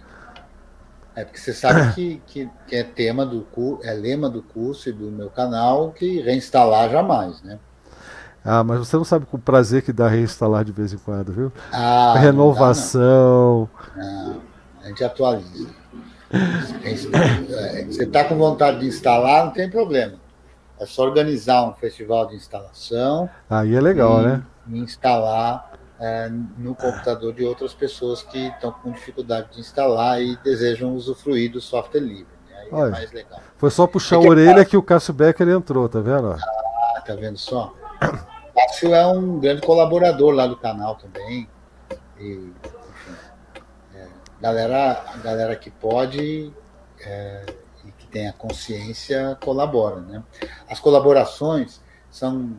É porque você sabe que, que, que, é tema do é lema do curso e do meu canal que reinstalar jamais, né? Ah, mas você não sabe o prazer que dá reinstalar de vez em quando, viu? Ah, Renovação. Não, não. não, a gente atualiza. Você está com vontade de instalar, não tem problema. É só organizar um festival de instalação. Aí é legal, e, né? E instalar é, no computador de outras pessoas que estão com dificuldade de instalar e desejam usufruir do software livre. Né? Aí é Olha, é mais legal. Foi só puxar a orelha que o Cássio Becker entrou, tá vendo? Ah, tá vendo só? O Cássio é um grande colaborador lá do canal também. E galera, a galera que pode é, e que tem a consciência colabora. Né? As colaborações são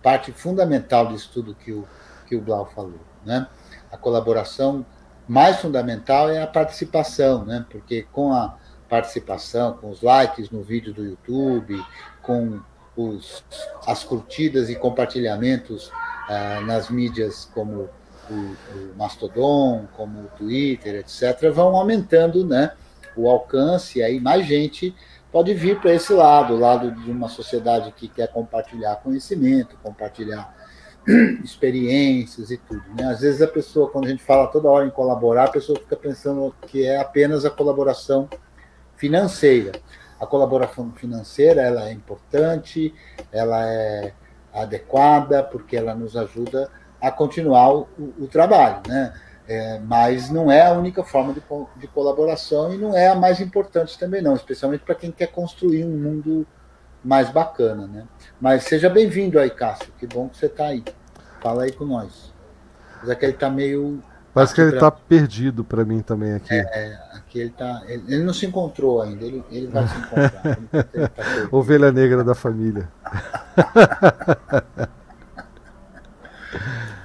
parte fundamental disso tudo que o, que o Blau falou. Né? A colaboração mais fundamental é a participação, né? porque com a participação, com os likes no vídeo do YouTube, com os, as curtidas e compartilhamentos ah, nas mídias como o, o Mastodon, como o Twitter, etc., vão aumentando né, o alcance, e aí mais gente pode vir para esse lado, o lado de uma sociedade que quer compartilhar conhecimento, compartilhar (clears throat) experiências e tudo. Né? Às vezes a pessoa, quando a gente fala toda hora em colaborar, a pessoa fica pensando que é apenas a colaboração financeira. A colaboração financeira ela é importante, ela é adequada, porque ela nos ajuda a continuar o, o trabalho, né? É, mas não é a única forma de, de, colaboração e não é a mais importante também não, especialmente para quem quer construir um mundo mais bacana, né? Mas seja bem-vindo aí, Cássio, que bom que você está aí. Fala aí com nós. Mas é que ele está meio... Parece que ele está pra... perdido para mim também aqui. É, é, aqui ele tá, ele, ele, não se encontrou ainda, ele, ele vai se encontrar. (laughs) tá Ovelha negra da família. (laughs)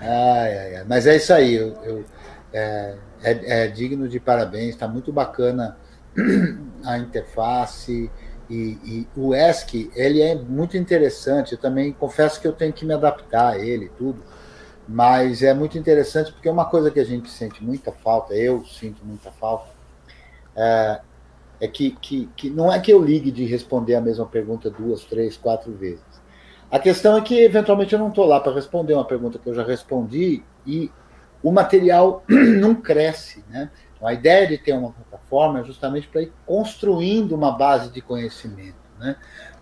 Ai, ai, ai. Mas é isso aí. Eu, eu é, é, é, digno de parabéns. Está muito bacana (clears throat) a interface. E, e, o ESC, ele é muito interessante. Eu também confesso que eu tenho que me adaptar a ele tudo. Mas é muito interessante porque é uma coisa que a gente sente muita falta, eu sinto muita falta, é, é que, que, que não é que eu ligue de responder a mesma pergunta duas, três, quatro vezes A questão é que, eventualmente, eu não estou lá para responder uma pergunta que eu já respondi e o material (clears throat) não cresce. Né? Então, a ideia de ter uma plataforma é justamente para ir construindo uma base de conhecimento. Né?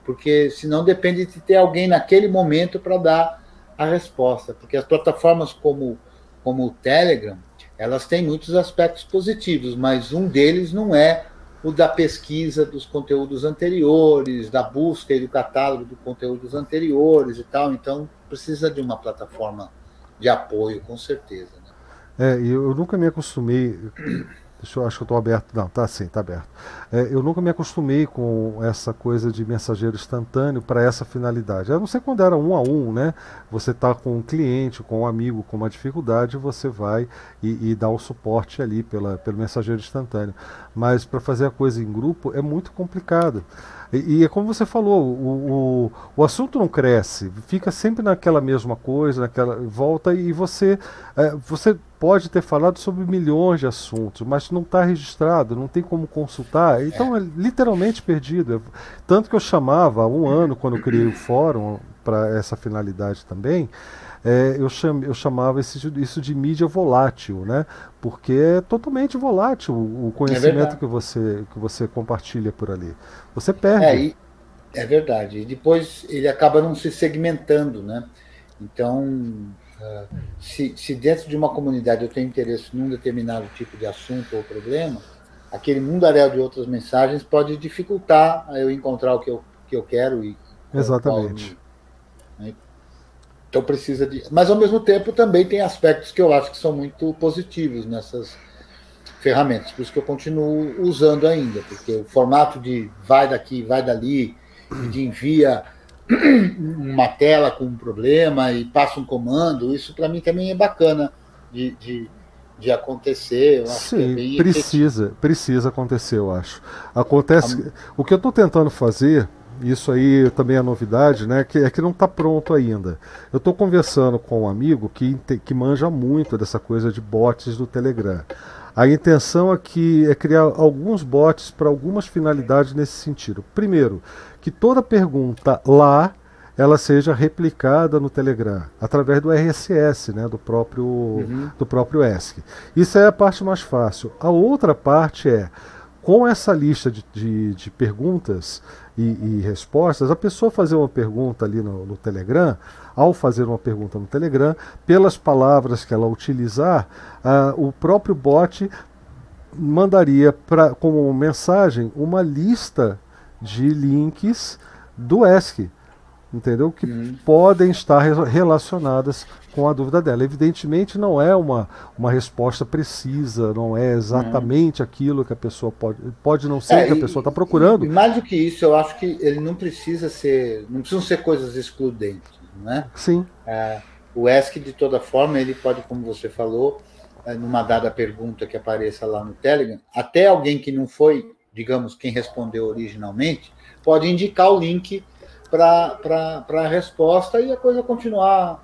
Porque senão depende de ter alguém naquele momento para dar a resposta. Porque as plataformas como, como o Telegram, elas têm muitos aspectos positivos, mas um deles não é o da pesquisa dos conteúdos anteriores, da busca e do catálogo de conteúdos anteriores e tal. Então, precisa de uma plataforma de apoio, com certeza. Né? É, eu, nunca me acostumei. Deixa eu acho que eu estou aberto. Não, tá sim, tá aberto. É, eu nunca me acostumei com essa coisa de mensageiro instantâneo para essa finalidade. Eu não sei quando era um a um, né? Você está com um cliente, com um amigo, com uma dificuldade, você vai e, e dá o suporte ali pela, pelo mensageiro instantâneo. Mas para fazer a coisa em grupo é muito complicado. E, e, é como você falou, o, o, o, assunto não cresce, fica sempre naquela mesma coisa, naquela volta, e você, é, você pode ter falado sobre milhões de assuntos, mas não está registrado, não tem como consultar, então é, é literalmente perdido. Tanto que eu chamava há um ano, quando eu criei o fórum para essa finalidade também, é, eu, cham, eu chamava esse, isso de mídia volátil, né? Porque é totalmente volátil o conhecimento é que, você, que você compartilha por ali. Você perde. É, e, é verdade. E depois ele acaba não se segmentando, né? Então, uh, se, se dentro de uma comunidade eu tenho interesse num determinado tipo de assunto ou problema, aquele mundaréu de outras mensagens pode dificultar eu encontrar o que eu, que eu quero e Exatamente. Né? Então precisa de. Mas ao mesmo tempo também tem aspectos que eu acho que são muito positivos nessas ferramentas. Por isso que eu continuo usando ainda, porque o formato de vai daqui, vai dali, de envia (clears throat) uma tela com um problema e passa um comando, isso para mim também é bacana de, de, de acontecer. Sim, é precisa, precisa acontecer, eu acho. Acontece. A... O que eu estou tentando fazer isso aí também é novidade, né? Que é que não está pronto ainda. Eu estou conversando com um amigo que, que manja muito dessa coisa de bots do Telegram. A intenção aqui é criar alguns bots para algumas finalidades nesse sentido. Primeiro, que toda pergunta lá ela seja replicada no Telegram através do RSS, né, do próprio uhum. do próprio ESC. Isso é a parte mais fácil. A outra parte é com essa lista de, de, de perguntas e, e, respostas, a pessoa fazer uma pergunta ali no, no, Telegram, ao fazer uma pergunta no Telegram, pelas palavras que ela utilizar, uh, o próprio bot mandaria pra, como mensagem uma lista de links do ESC entendeu? Que uhum. podem estar relacionadas com a dúvida dela. Evidentemente, não é uma, uma resposta precisa, não é exatamente uhum. aquilo que a pessoa pode. Pode não ser é, que a pessoa está procurando. E mais do que isso, eu acho que ele não precisa ser. Não precisam ser coisas excludentes, não é? Sim. É, o ESC, de toda forma, ele pode, como você falou, é, numa dada pergunta que apareça lá no Telegram, até alguém que não foi, digamos, quem respondeu originalmente, pode indicar o link para a resposta e a coisa continuar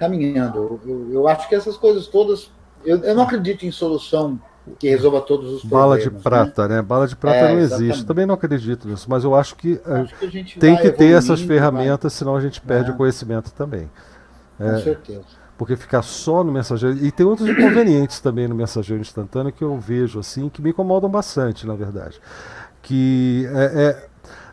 caminhando. Eu, eu, acho que essas coisas todas. Eu, eu, não acredito em solução que resolva todos os Bala de né? prata, né? né? Bala de prata é, não existe. Também não acredito nisso, mas eu acho que, eh, acho que tem que ter essas ferramentas, vai... senão a gente perde é. o conhecimento também. Com é, certeza. Porque ficar só no mensageiro. E tem outros inconvenientes também no mensageiro instantâneo que eu vejo assim, que me incomodam bastante, na verdade. Que é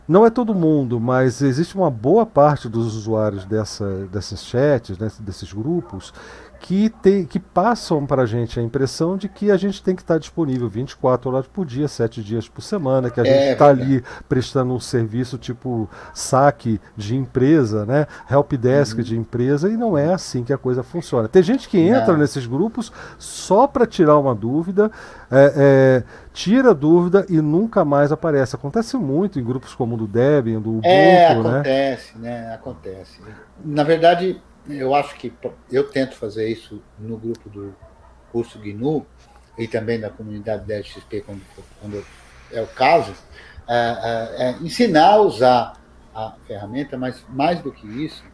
não é todo mundo, mas existe uma boa parte dos usuários dessa, desses chats, né, desses grupos, que, tem, que passam para a gente a impressão de que a gente tem que estar disponível 24 horas por dia, 7 dias por semana, que a gente está é, ali prestando um serviço tipo saque de empresa, né? helpdesk uhum. de empresa, e não é assim que a coisa funciona. Tem gente que entra não. nesses grupos só para tirar uma dúvida, é, é, tira a dúvida e nunca mais aparece. Acontece muito em grupos como o do Debian, do Ubuntu, é, né? acontece, né? né? Acontece. Na verdade, eu acho que eu tento fazer isso no grupo do curso GNU e também da comunidade da XP, quando, quando é o caso, é, é, ensinar a usar a ferramenta, mas mais do que isso,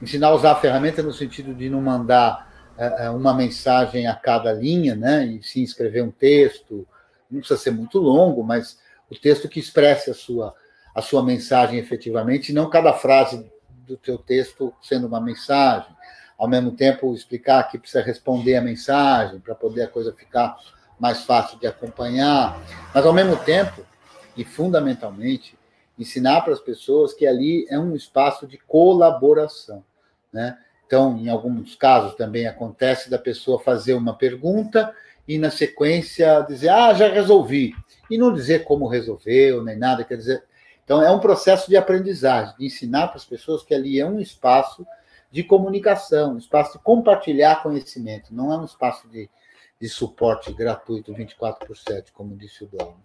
ensinar a usar a ferramenta no sentido de não mandar é, uma mensagem a cada linha, né, e sim escrever um texto, não precisa ser muito longo, mas o texto que expresse a sua, a sua mensagem efetivamente, não cada frase do teu texto sendo uma mensagem, ao mesmo tempo explicar que precisa responder a mensagem para poder a coisa ficar mais fácil de acompanhar, mas ao mesmo tempo e fundamentalmente ensinar para as pessoas que ali é um espaço de colaboração, né? Então, em alguns casos também acontece da pessoa fazer uma pergunta e na sequência dizer: "Ah, já resolvi" e não dizer como resolveu nem nada, quer dizer, então é um processo de aprendizagem, de ensinar para as pessoas que ali é um espaço de comunicação, um espaço de compartilhar conhecimento, não é um espaço de de suporte gratuito 24 por 7, como disse o Dom.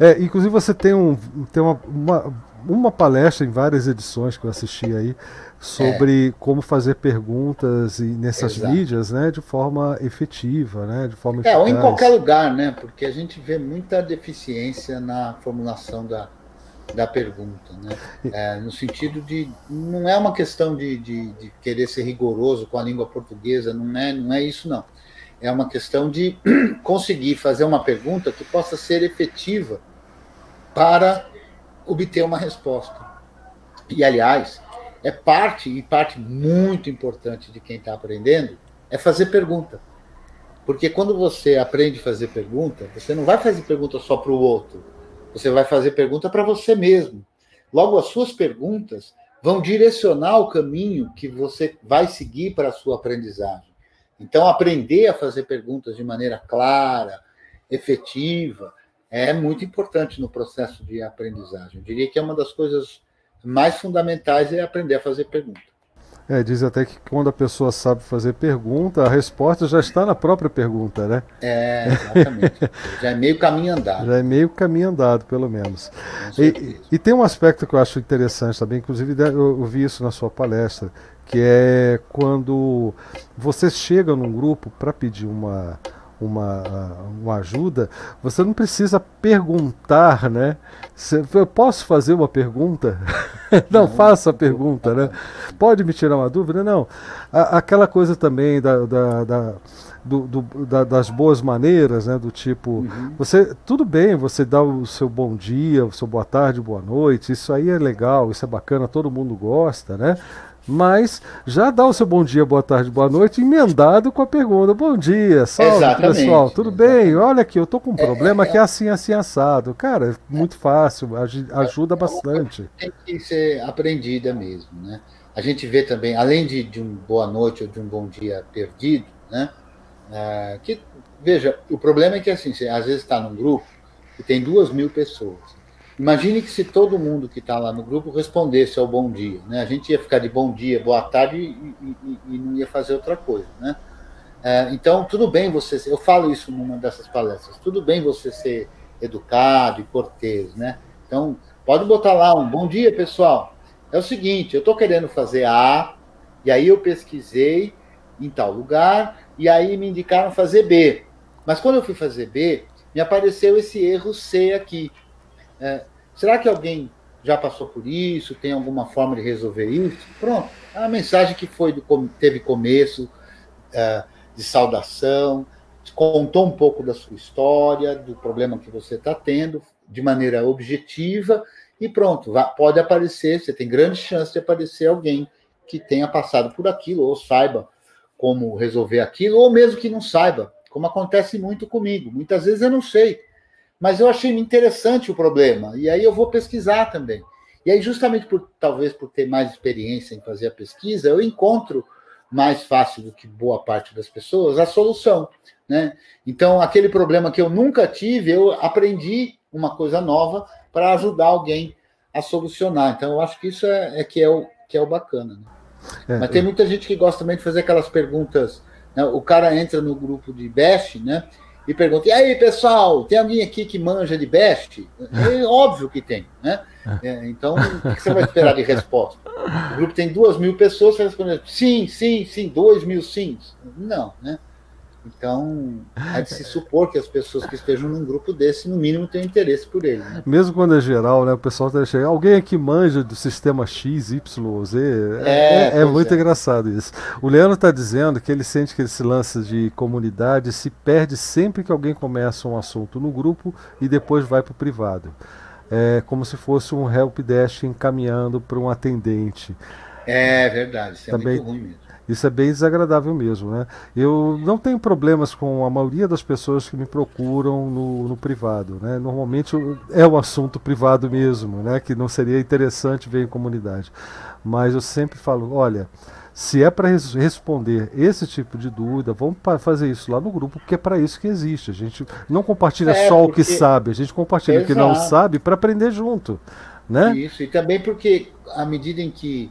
É, inclusive você tem, um, tem uma, uma, uma, palestra em várias edições que eu assisti aí sobre é. como fazer perguntas nessas Exato. mídias né, de forma efetiva, né, de forma É, eficaz. ou em qualquer lugar, né, porque a gente vê muita deficiência na formulação da, da pergunta, né? É, no sentido de não é uma questão de, de, de, querer ser rigoroso com a língua portuguesa, não é, não é isso não é uma questão de (clears throat) conseguir fazer uma pergunta que possa ser efetiva para obter uma resposta. E, aliás, é parte, e parte muito importante de quem está aprendendo, é fazer pergunta. Porque quando você aprende a fazer pergunta, você não vai fazer pergunta só para o outro, você vai fazer pergunta para você mesmo. Logo, as suas perguntas vão direcionar o caminho que você vai seguir para a sua aprendizagem. Então, aprender a fazer perguntas de maneira clara, efetiva, é muito importante no processo de aprendizagem. Eu diria que é uma das coisas mais fundamentais é aprender a fazer pergunta. É, diz até que quando a pessoa sabe fazer pergunta, a resposta já está na própria pergunta, né? É, exatamente. (laughs) já é meio caminho andado. Já é meio caminho andado, pelo menos. E, e, tem um aspecto que eu acho interessante também, inclusive eu vi isso na sua palestra, que é quando você chega num grupo para pedir uma, uma, uma ajuda, você não precisa perguntar, né? eu posso fazer uma pergunta? (laughs) não, faça a pergunta, né? Pode me tirar uma dúvida? Não. aquela coisa também da, da, da do, do, da, das boas maneiras, né? Do tipo, uhum. você tudo bem, você dá o seu bom dia, o seu boa tarde, boa noite, isso aí é legal, isso é bacana, todo mundo gosta, né? Mas já dá o seu bom dia, boa tarde, boa noite, emendado com a pergunta: Bom dia, salve Exatamente. pessoal, tudo Exatamente. bem? Olha aqui, eu tô com um problema é, é, que é assim, assim, assado. Cara, é muito fácil, ajuda é, bastante. Tem que ser aprendida mesmo, né? A gente vê também, além de, de um boa noite ou de um bom dia perdido, né? É, que, veja, o problema é que assim, você às vezes está num grupo e tem duas mil pessoas. Imagine que se todo mundo que está lá no grupo respondesse ao bom dia, né? A gente ia ficar de bom dia, boa tarde e, e, e não ia fazer outra coisa, né? É, então, tudo bem você, eu falo isso numa dessas palestras, tudo bem você ser educado e cortês, né? Então, pode botar lá um bom dia, pessoal. É o seguinte, eu estou querendo fazer A, e aí eu pesquisei em tal lugar, e aí me indicaram fazer B. Mas quando eu fui fazer B, me apareceu esse erro C aqui. É, será que alguém já passou por isso? Tem alguma forma de resolver isso? Pronto. É a mensagem que foi do, teve começo é, de saudação, contou um pouco da sua história, do problema que você está tendo, de maneira objetiva, e pronto, pode aparecer, você tem grande chance de aparecer alguém que tenha passado por aquilo, ou saiba como resolver aquilo, ou mesmo que não saiba, como acontece muito comigo. Muitas vezes eu não sei mas eu achei interessante o problema, e aí eu vou pesquisar também. E aí, justamente por talvez por ter mais experiência em fazer a pesquisa, eu encontro mais fácil do que boa parte das pessoas a solução. Né? Então, aquele problema que eu nunca tive, eu aprendi uma coisa nova para ajudar alguém a solucionar. Então, eu acho que isso é, é que, é o, que é o bacana. Né? É, Mas tem muita gente que gosta também de fazer aquelas perguntas. Né? O cara entra no grupo de Best, né? E pergunta: e aí, pessoal, tem alguém aqui que manja de best? É óbvio que tem, né? É, então, o que você vai esperar de resposta? O grupo tem duas mil pessoas, você vai responder sim, sim, sim, dois mil sims. Não, né? Então, é de se supor que as pessoas que estejam num grupo desse, no mínimo, tenham interesse por ele. Né? Mesmo quando é geral, né? O pessoal tá chegando. Alguém aqui manja do sistema X, Y, Z. É, é, é muito é. engraçado isso. O Leandro está dizendo que ele sente que esse lance de comunidade se perde sempre que alguém começa um assunto no grupo e depois vai para o privado. É como se fosse um help desk encaminhando para um atendente. É verdade, isso é Também, muito ruim mesmo. Isso é bem desagradável mesmo, né? Eu não tenho problemas com a maioria das pessoas que me procuram no, no privado, né? Normalmente é um assunto privado mesmo, né? Que não seria interessante ver em comunidade. Mas eu sempre falo, olha, se é para res responder esse tipo de dúvida, vamos fazer isso lá no grupo, porque é para isso que existe. A gente não compartilha é, só porque... o que sabe, a gente compartilha Exato. o que não sabe para aprender junto. Né? Isso, e também porque à medida em que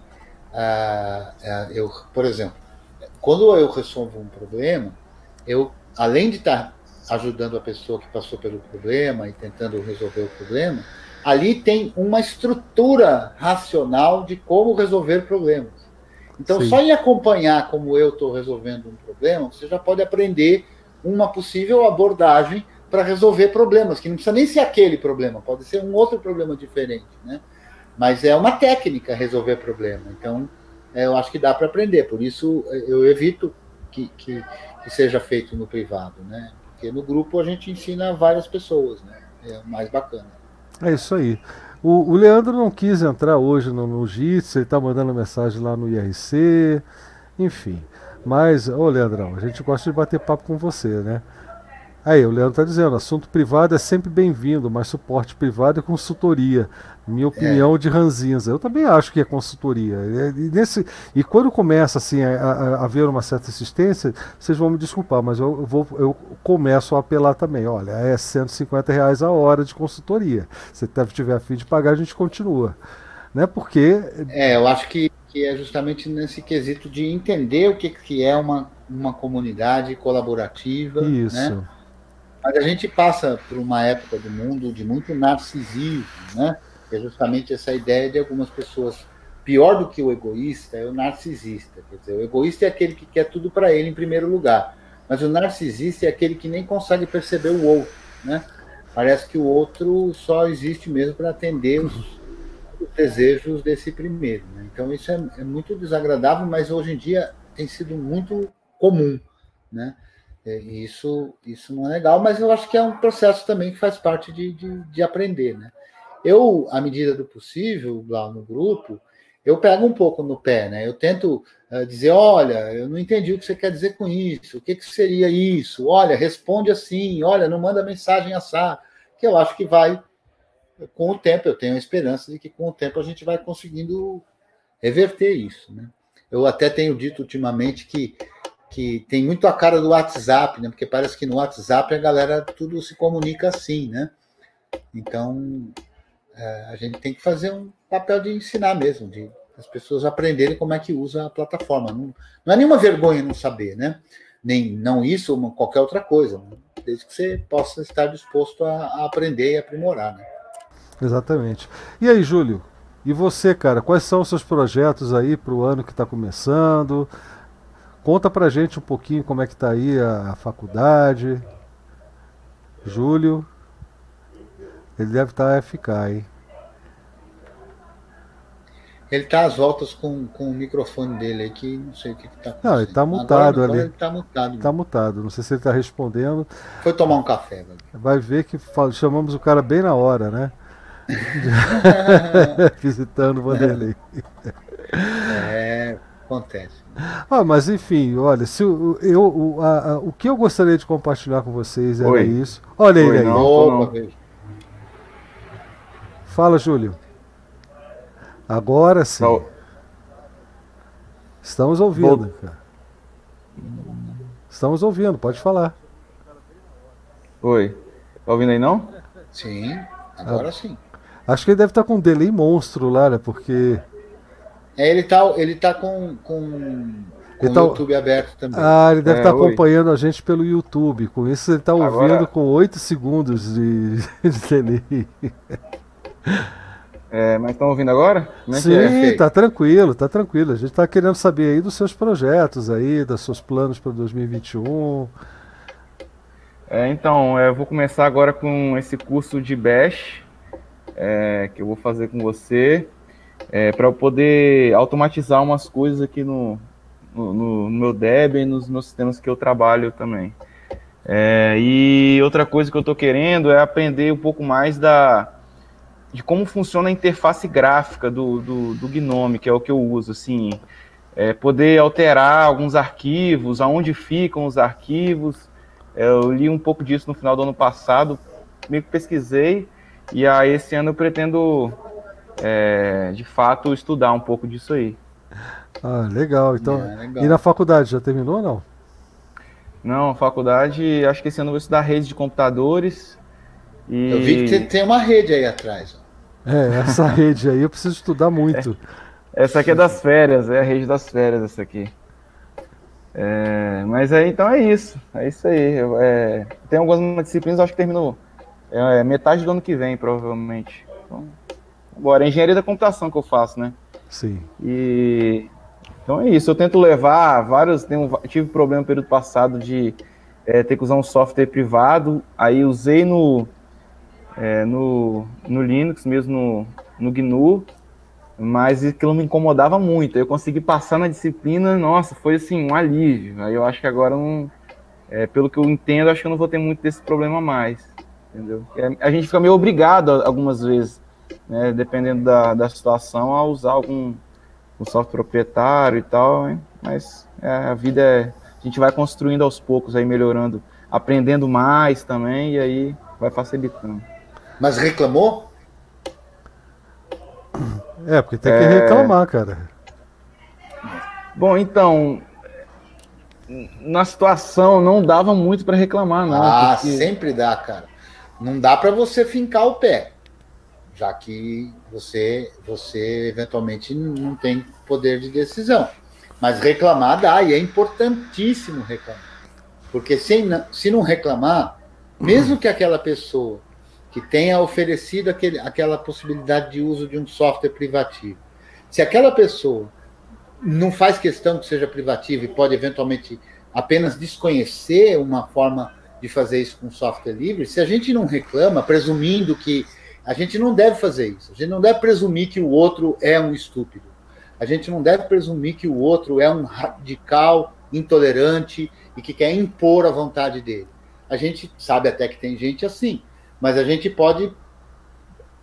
uh, eu, por exemplo, quando eu resolvo um problema, eu, além de estar ajudando a pessoa que passou pelo problema e tentando resolver o problema, ali tem uma estrutura racional de como resolver problemas. Então, Sim. só em acompanhar como eu estou resolvendo um problema, você já pode aprender uma possível abordagem para resolver problemas, que não precisa nem ser aquele problema, pode ser um outro problema diferente, né? Mas é uma técnica resolver problema. Então, é, eu acho que dá para aprender. Por isso, eu evito que, que, que, seja feito no privado, né? Porque no grupo a gente ensina várias pessoas, né? É mais bacana. É isso aí. O, o Leandro não quis entrar hoje no, no JITS, ele está mandando mensagem lá no IRC, enfim. Mas, ô Leandrão, a gente gosta de bater papo com você, né? Aí, o Leandro está dizendo, assunto privado é sempre bem-vindo, mas suporte privado é consultoria. Minha opinião é. de ranzinza. Eu também acho que é consultoria. E, nesse, e quando começa assim, a, a, a haver uma certa insistência, vocês vão me desculpar, mas eu, eu, vou, eu começo a apelar também. Olha, é 150 reais a hora de consultoria. Se você tiver a fim de pagar, a gente continua. Né? Porque. É, eu acho que, que é justamente nesse quesito de entender o que, que é uma, uma comunidade colaborativa. Isso. Né? Mas a gente passa por uma época do mundo de muito narcisismo, né? Que é justamente essa ideia de algumas pessoas pior do que o egoísta é o narcisista. Quer dizer, o egoísta é aquele que quer tudo para ele em primeiro lugar, mas o narcisista é aquele que nem consegue perceber o outro, né? Parece que o outro só existe mesmo para atender os, os, desejos desse primeiro. Né? Então isso é, é muito desagradável, mas hoje em dia tem sido muito comum, né? É, isso, isso não é legal, mas eu acho que é um processo também que faz parte de, de, de aprender. Né? Eu, à medida do possível, lá no grupo, eu pego um pouco no pé, né? Eu tento uh, dizer, olha, eu não entendi o que você quer dizer com isso, o que, que seria isso? Olha, responde assim, olha, não manda mensagem assar, que eu acho que vai, com o tempo, eu tenho a esperança de que com o tempo a gente vai conseguindo reverter isso, né? Eu até tenho dito ultimamente que que tem muito a cara do WhatsApp, né? Porque parece que no WhatsApp a galera tudo se comunica assim, né? Então é, a gente tem que fazer um papel de ensinar mesmo, de as pessoas aprenderem como é que usa a plataforma. Não, não é nenhuma vergonha não saber, né? Nem não isso ou qualquer outra coisa, né? desde que você possa estar disposto a, a aprender e aprimorar, né? Exatamente. E aí, Júlio? E você, cara? Quais são os seus projetos aí para o ano que está começando? Conta pra gente um pouquinho como é que tá aí a, faculdade. Júlio. Ele deve estar tá FK, hein? Ele tá às voltas com, com o microfone dele aqui, não sei o que, que tá acontecendo. Não, ele tá mutado agora, ali. Ele tá mutado. Tá mutado, não sei se ele tá respondendo. Foi tomar um café, velho. Vai ver que chamamos o cara bem na hora, né? (laughs) (laughs) Visitando o Vanderlei. É, acontece. Ah, mas enfim, olha, se eu, eu o, a, a, o que eu gostaria de compartilhar com vocês era Oi. isso. Olha ele aí. Não, não. Fala, Júlio. Agora sim. Não. Estamos ouvindo, cara. Estamos ouvindo, pode falar. Oi. Tá ouvindo aí não? Sim, agora ah, sim. Acho que ele deve estar com um delay monstro lá, né? Porque é, ele tá, ele tá com, com, com tá... o YouTube aberto também. Ah, ele deve é, estar tá acompanhando a gente pelo YouTube. Com isso ele está ouvindo Agora... com 8 segundos de, (laughs) de delay. É, mas estão ouvindo agora? É Sim, é? tá tranquilo, tá tranquilo. A gente está querendo saber aí dos seus projetos aí, dos seus planos para 2021. É, então, eu vou começar agora com esse curso de Bash é, que eu vou fazer com você é, para eu poder automatizar umas coisas aqui no, no, no, meu Debian e nos meus sistemas que eu trabalho também. É, e outra coisa que eu estou querendo é aprender um pouco mais da de como funciona a interface gráfica do, do, do Gnome, que é o que eu uso, assim, é, poder alterar alguns arquivos, aonde ficam os arquivos. Eu li um pouco disso no final do ano passado, meio que pesquisei, e aí esse ano eu pretendo, é, de fato, estudar um pouco disso aí. Ah, legal. Então, é, legal. E na faculdade, já terminou ou não? Não, faculdade, acho que esse ano eu vou estudar rede de computadores. E... Eu vi que tem uma rede aí atrás. É, essa (laughs) rede aí eu preciso estudar muito. É, essa aqui é das férias, é a rede das férias, essa aqui. É, mas aí, então é isso. É isso aí. É, tem algumas disciplinas, acho que terminou é, metade do ano que vem, provavelmente. Então, agora, é engenharia da computação que eu faço, né? Sim. E então é isso, eu tento levar vários. Tenho, tive problema no período passado de é, ter que usar um software privado, aí usei no, é, no, no Linux, mesmo no, no GNU, mas aquilo me incomodava muito. Eu consegui passar na disciplina, nossa, foi assim, um alívio. Aí eu acho que agora não. É, pelo que eu entendo, acho que eu não vou ter muito desse problema mais. Entendeu? É, a gente fica meio obrigado algumas vezes, né, dependendo da, da situação, a usar algum o software proprietário e tal, hein? mas é, a vida é. A gente vai construindo aos poucos, aí melhorando, aprendendo mais também, e aí vai facilitando. Mas reclamou? É, porque tem que é... reclamar, cara. Bom, então, na situação não dava muito para reclamar, não. Ah, porque... sempre dá, cara. Não dá para você fincar o pé já que você, você eventualmente não tem poder de decisão. Mas reclamar dá, e é importantíssimo reclamar. Porque se, se não reclamar, mesmo que aquela pessoa que tenha oferecido aquele, aquela possibilidade de uso de um software privativo, se aquela pessoa não faz questão que seja privativo e pode eventualmente apenas desconhecer uma forma de fazer isso com software livre, se a gente não reclama, presumindo que a gente não deve fazer isso. A gente não deve presumir que o outro é um estúpido. A gente não deve presumir que o outro é um radical, intolerante e que quer impor a vontade dele. A gente sabe até que tem gente assim, mas a gente pode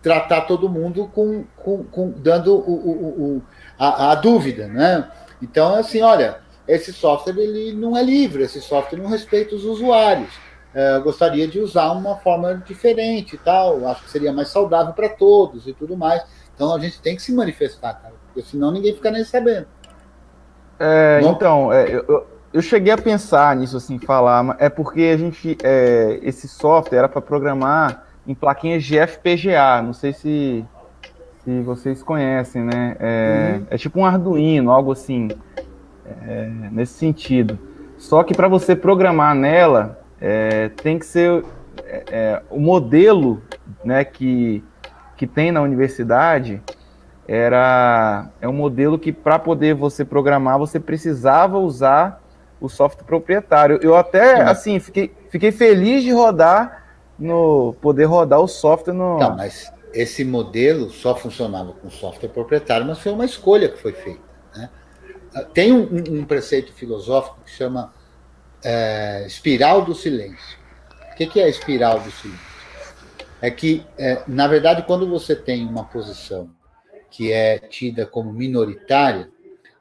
tratar todo mundo com, com, com dando o, o, o, a, a, dúvida, né? Então, assim, olha, esse software ele não é livre, esse software não respeita os usuários é, gostaria de usar uma forma diferente e tal, acho que seria mais saudável para todos e tudo mais. Então a gente tem que se manifestar, cara, porque senão ninguém fica nem sabendo. É, então, é, eu, eu cheguei a pensar nisso, assim, falar, é porque a gente, é, esse software era para programar em plaquinhas de FPGA, não sei se, se vocês conhecem, né? É, uhum. é tipo um Arduino, algo assim, é, nesse sentido. Só que para você programar nela, é, tem que ser é, é, o modelo né, que, que tem na universidade era é um modelo que para poder você programar você precisava usar o software proprietário. Eu até assim fiquei, fiquei feliz de rodar no poder rodar o software no. Não, mas esse modelo só funcionava com software proprietário, mas foi uma escolha que foi feita. Né? Tem um, um preceito filosófico que chama é, espiral do silêncio. O que, que é a espiral do silêncio? É que, é, na verdade, quando você tem uma posição que é tida como minoritária,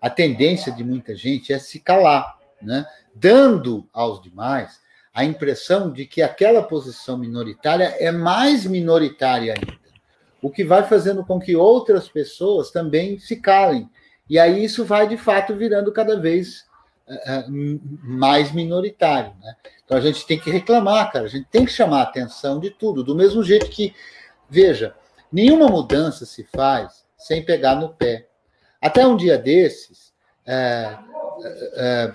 a tendência de muita gente é se calar, né? dando aos demais a impressão de que aquela posição minoritária é mais minoritária ainda, o que vai fazendo com que outras pessoas também se calem. E aí isso vai, de fato, virando cada vez mais minoritário. Né? Então a gente tem que reclamar, cara, a gente tem que chamar a atenção de tudo, do mesmo jeito que, veja, nenhuma mudança se faz sem pegar no pé. Até um dia desses, é, é,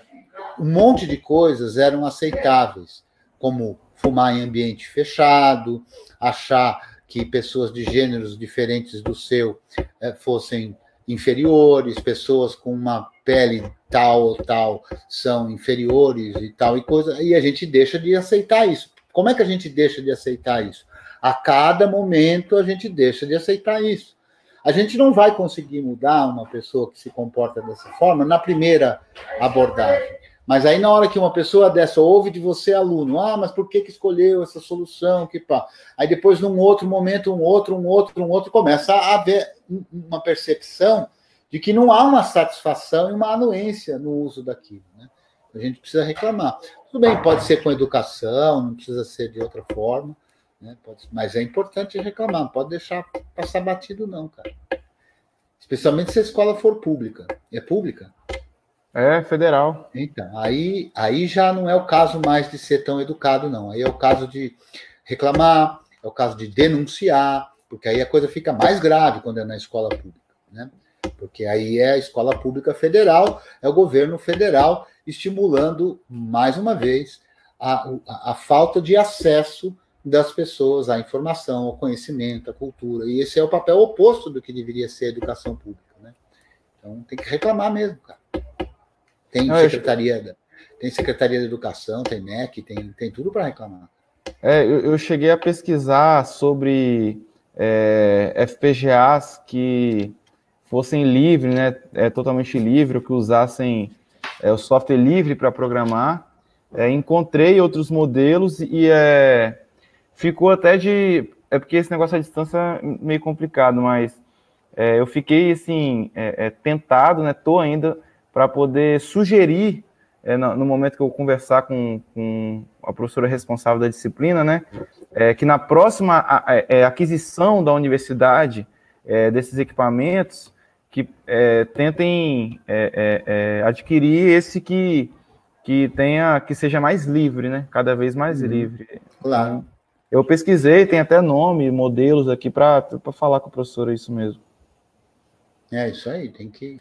um monte de coisas eram aceitáveis, como fumar em ambiente fechado, achar que pessoas de gêneros diferentes do seu é, fossem inferiores, pessoas com uma pele tal ou tal são inferiores e tal e coisa, e a gente deixa de aceitar isso. Como é que a gente deixa de aceitar isso? A cada momento a gente deixa de aceitar isso. A gente não vai conseguir mudar uma pessoa que se comporta dessa forma na primeira abordagem. Mas aí, na hora que uma pessoa dessa ouve de você, aluno, ah, mas por que, que escolheu essa solução? Que pá. Aí depois, num outro momento, um outro, um outro, um outro, começa a haver uma percepção de que não há uma satisfação e uma anuência no uso daquilo. Né? A gente precisa reclamar. Tudo bem, pode ser com educação, não precisa ser de outra forma, né? pode, mas é importante reclamar, não pode deixar passar batido, não, cara. Especialmente se a escola for pública. É pública? É, federal. Então, aí, aí já não é o caso mais de ser tão educado, não. Aí é o caso de reclamar, é o caso de denunciar, porque aí a coisa fica mais grave quando é na escola pública, né? Porque aí é a escola pública federal, é o governo federal estimulando, mais uma vez, a, a, a falta de acesso das pessoas à informação, ao conhecimento, à cultura. E esse é o papel oposto do que deveria ser a educação pública, né? Então tem que reclamar mesmo, cara. Tem secretaria, da, tem secretaria da educação, tem MEC, tem, tem tudo para reclamar. É, eu, eu, cheguei a pesquisar sobre é, FPGAs que fossem livres, né, é, totalmente livre, que usassem é, o software livre para programar. É, encontrei outros modelos e é, ficou até de. É porque esse negócio à distância é meio complicado, mas é, eu fiquei assim, é, é tentado, né? Tô ainda para poder sugerir, é, no, no, momento que eu conversar com, com, a professora responsável da disciplina, né, que na próxima a, a, é, aquisição da universidade desses equipamentos, que é, tentem é, adquirir esse que, que tenha que seja mais livre, né, cada vez mais uhum. livre. Claro. Eu pesquisei, tem até nome, modelos aqui para falar com a professora isso mesmo. É isso aí, tem que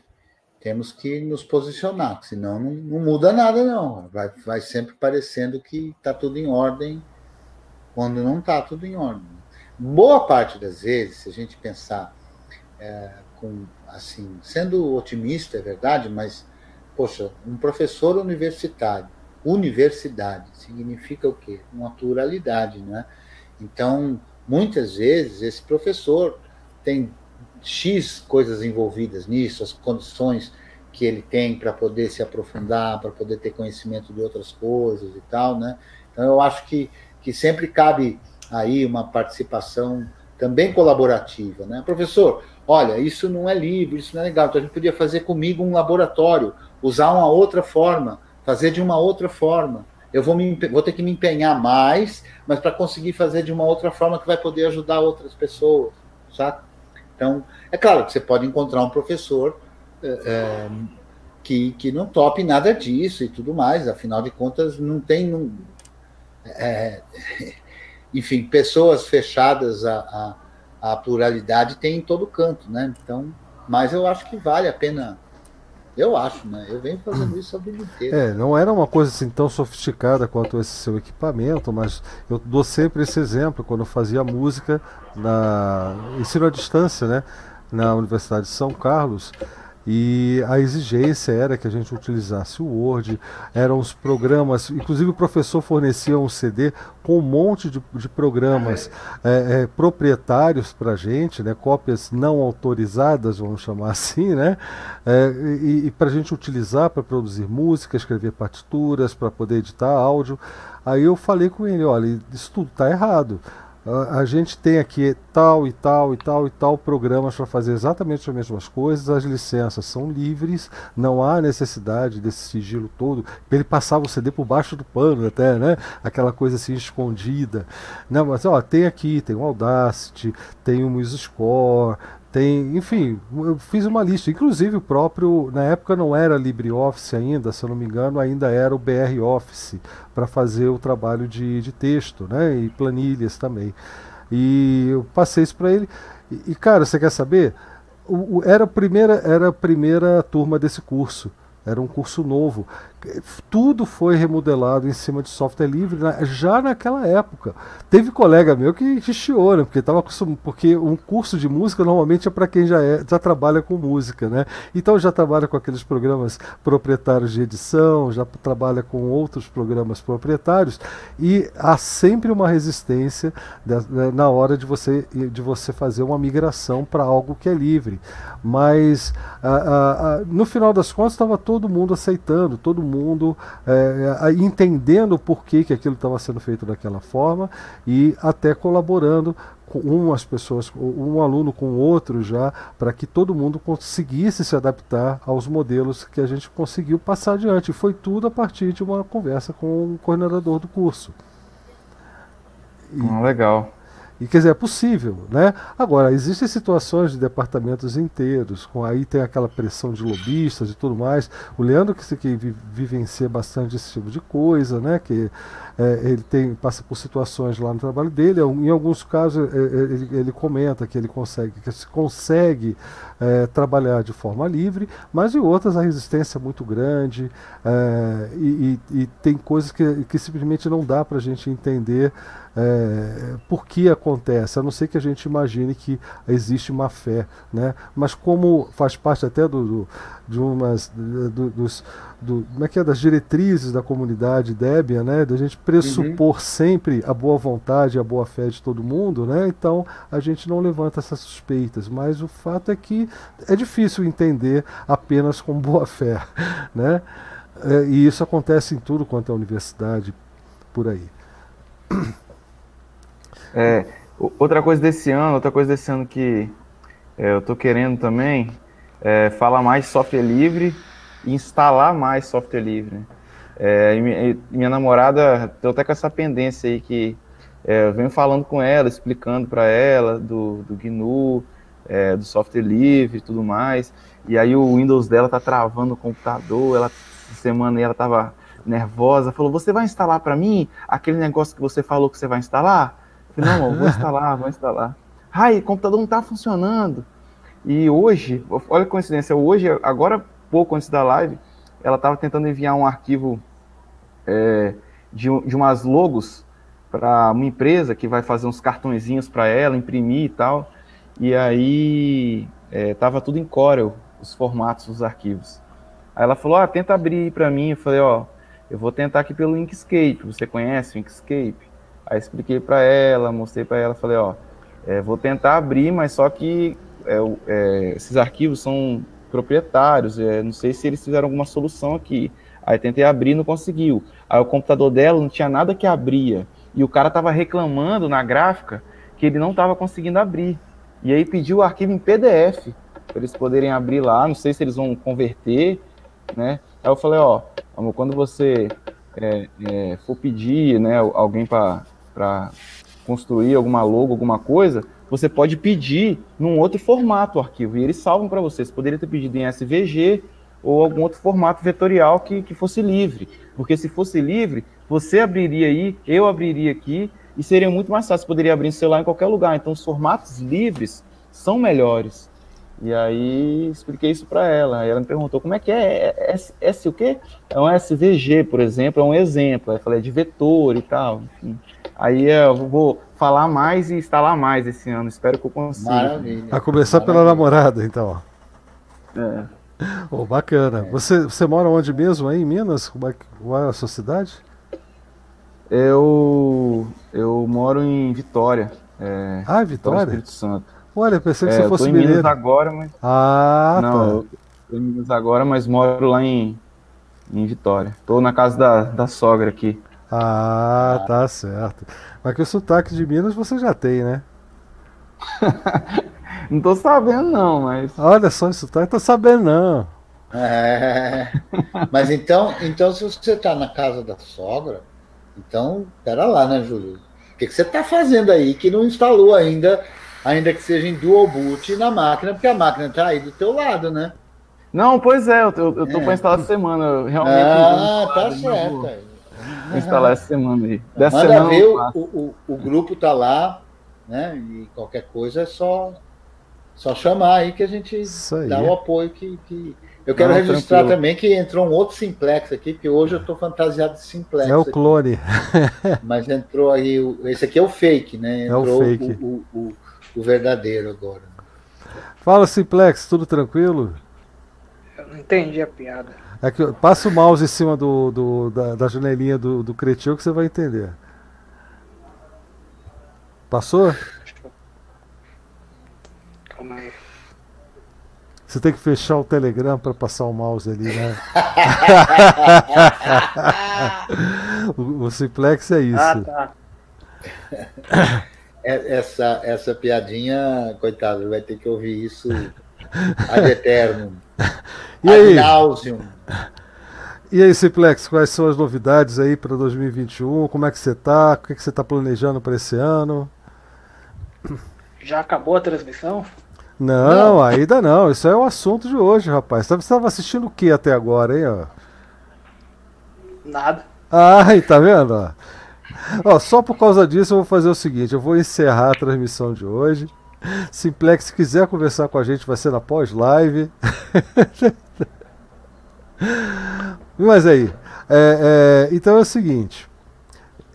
temos que nos posicionar, senão não, não muda nada, não. Vai, vai sempre parecendo que está tudo em ordem quando não está tudo em ordem. Boa parte das vezes, se a gente pensar é, com assim, sendo otimista, é verdade, mas poxa, um professor universitário, universidade significa o quê? Uma pluralidade, né? Então, muitas vezes esse professor tem X coisas envolvidas nisso, as condições que ele tem para poder se aprofundar, para poder ter conhecimento de outras coisas e tal, né? Então eu acho que, que sempre cabe aí uma participação também colaborativa, né? Professor, olha, isso não é livre, isso não é legal, então a gente podia fazer comigo um laboratório, usar uma outra forma, fazer de uma outra forma. Eu vou, me, vou ter que me empenhar mais, mas para conseguir fazer de uma outra forma que vai poder ajudar outras pessoas, sabe? Então, é claro que você pode encontrar um professor é, que, que não tope nada disso e tudo mais, afinal de contas, não tem. É, (laughs) enfim, pessoas fechadas à, à, à, pluralidade tem em todo canto, né? Então, mas eu acho que vale a pena. Eu acho, né? Eu venho fazendo isso a vida inteira. É, não era uma coisa assim tão sofisticada quanto esse seu equipamento, mas eu dou sempre esse exemplo quando eu fazia música na ensino à distância, né? Na Universidade de São Carlos. E a exigência era que a gente utilizasse o Word, eram os programas, inclusive o professor fornecia um CD com um monte de, de programas é, é, proprietários para a gente, né, cópias não autorizadas, vamos chamar assim, né, é, e, e para a gente utilizar para produzir música, escrever partituras, para poder editar áudio. Aí eu falei com ele, olha, isso tudo está errado a gente tem aqui tal e tal e tal e tal programas para fazer exatamente as mesmas coisas, as licenças são livres, não há necessidade desse sigilo todo. Ele passava o CD por baixo do pano até, né? Aquela coisa assim escondida. Não, mas ó, tem aqui, tem o Audacity, tem o MuseScore, tem, enfim, eu fiz uma lista. Inclusive o próprio, na época não era LibreOffice ainda, se eu não me engano, ainda era o BR Office para fazer o trabalho de, de texto, né? E planilhas também. E eu passei isso para ele. E, cara, você quer saber? O, o, era, a primeira, era a primeira turma desse curso. Era um curso novo tudo foi remodelado em cima de software livre já naquela época. Teve colega meu que chiou, né? Porque tava porque um curso de música normalmente é para quem já é, já trabalha com música, né? Então já trabalha com aqueles programas proprietários de edição, já trabalha com outros programas proprietários e há sempre uma resistência na hora de você de você fazer uma migração para algo que é livre. Mas no final das contas estava todo mundo aceitando, todo mundo mundo é, entendendo por que, que aquilo estava sendo feito daquela forma e até colaborando com umas pessoas, um aluno com outro já, para que todo mundo conseguisse se adaptar aos modelos que a gente conseguiu passar adiante. Foi tudo a partir de uma conversa com o coordenador do curso. E, ah, legal. E quer dizer, é possível, né? Agora, existem situações de departamentos inteiros, com aí tem aquela pressão de lobistas e tudo mais. O Leandro que, que vivencia bastante esse tipo de coisa, né? Que é, ele tem, passa por situações lá no trabalho dele. Em alguns casos é, é, ele, ele, comenta que ele consegue, que se consegue é, trabalhar de forma livre, mas em outras a resistência é muito grande é, e, e, e, tem coisas que, que simplesmente não dá para a gente entender é, por que acontece, a não ser que a gente imagine que existe má fé, né? Mas como faz parte até do, do de umas do, dos do, como é que é das diretrizes da comunidade Debian, né? Da gente pressupor uhum. sempre a boa vontade, a boa fé de todo mundo, né? Então a gente não levanta essas suspeitas, mas o fato é que é difícil entender apenas com boa fé, (laughs) né? É, e isso acontece em tudo quanto é universidade por aí. É, outra coisa desse ano, outra coisa desse ano que é, eu estou querendo também é falar mais software livre e instalar mais software livre. É, minha, minha, namorada tem até com essa pendência aí que é, eu venho falando com ela, explicando para ela do, do GNU, é, do software livre e tudo mais. E aí o Windows dela tá travando o computador, ela semana ela tava nervosa, falou: "Você vai instalar para mim aquele negócio que você falou que você vai instalar?" Não, vou instalar, vou instalar. Ai, o computador não está funcionando. E hoje, olha a coincidência, hoje, agora pouco antes da live, ela estava tentando enviar um arquivo é, de, de umas logos para uma empresa que vai fazer uns cartõezinhos para ela, imprimir e tal. E aí estava é, tudo em Corel, os formatos dos arquivos. Aí ela falou, ah, tenta abrir para mim. Eu falei, ó, eu vou tentar aqui pelo Inkscape. Você conhece o Inkscape? Aí expliquei para ela, mostrei para ela, falei, ó, é, vou tentar abrir, mas só que é, é, esses arquivos são proprietários, é, não sei se eles fizeram alguma solução aqui. Aí tentei abrir, não conseguiu. Aí o computador dela não tinha nada que abria. E o cara estava reclamando na gráfica que ele não estava conseguindo abrir. E aí pediu o arquivo em PDF para eles poderem abrir lá. Não sei se eles vão converter, né? Aí eu falei, ó, amor, quando você é, é, for pedir, né, alguém para para construir alguma logo, alguma coisa, você pode pedir num outro formato o arquivo e eles salvam para você. Você poderia ter pedido em SVG ou algum outro formato vetorial que, que fosse livre. Porque se fosse livre, você abriria aí, eu abriria aqui e seria muito mais fácil. Você poderia abrir no celular em qualquer lugar. Então, os formatos livres são melhores. E aí expliquei isso para ela. Ela me perguntou como é que é, é S, S o quê? É um SVG, por exemplo, é um exemplo. Aí eu falei é de vetor e tal. Enfim. Aí eu vou falar mais e instalar mais esse ano. Espero que eu consiga. Maravilha. A começar Maravilha. pela namorada, então. É. Oh, bacana. É. Você, você mora onde mesmo aí em Minas? Qual é, qual é a sua cidade? Eu, eu moro em Vitória. É, ah, Vitória? Espírito Santo. Olha, pensei que é, você fosse mineiro. Eu tô em Minas agora, mas... Ah, Não, tá. eu tô em Minas agora, mas moro lá em, em Vitória. Tô na casa da, da sogra aqui. Ah, tá certo. Mas que o sotaque de Minas você já tem, né? (laughs) não tô sabendo não, mas. Olha só, esse sotaque tô sabendo não. É, mas então, então se você tá na casa da sogra, então, pera lá, né, Júlio? O que, que você tá fazendo aí que não instalou ainda, ainda que seja em dual boot na máquina, porque a máquina tá aí do teu lado, né? Não, pois é, eu, eu, eu tô é. para instalar essa semana. Realmente. Ah, tá certo. Vou instalar essa semana aí. Dessa Manda semana ver, o, o, o, grupo tá lá, né? E qualquer coisa é só, só chamar aí que a gente dá o apoio que. que... Eu quero Não, registrar tranquilo. também que entrou um outro simplex aqui, porque hoje eu estou fantasiado de simplex. É o clone. (laughs) Mas entrou aí. Esse aqui é o fake, né? Entrou é o, fake. O, o, o verdadeiro agora. Fala, simplex, tudo tranquilo? Eu não entendi a piada. É que, passa o mouse em cima do, do da, da, janelinha do, do Cretil que você vai entender. Passou? Calma aí. Você tem que fechar o Telegram para passar o mouse ali, né? (laughs) (laughs) o, o, Simplex é isso. Ah, tá. (coughs) É, essa, essa piadinha, coitado, vai ter que ouvir isso ad eterno. (laughs) E aí? E aí, Simplex, quais são as novidades aí para 2021? Como é que você está? O que, que você está planejando para esse ano? Já acabou a transmissão? Não, não, ainda não. Isso é o assunto de hoje, rapaz. Você estava assistindo o que até agora, hein? Ó? Nada. Ah, tá vendo? Ó, só por causa disso eu vou fazer o seguinte: eu vou encerrar a transmissão de hoje. Simplex, se quiser conversar com a gente, vai ser na pós-live. (laughs) Mas aí, é, é, então é o seguinte.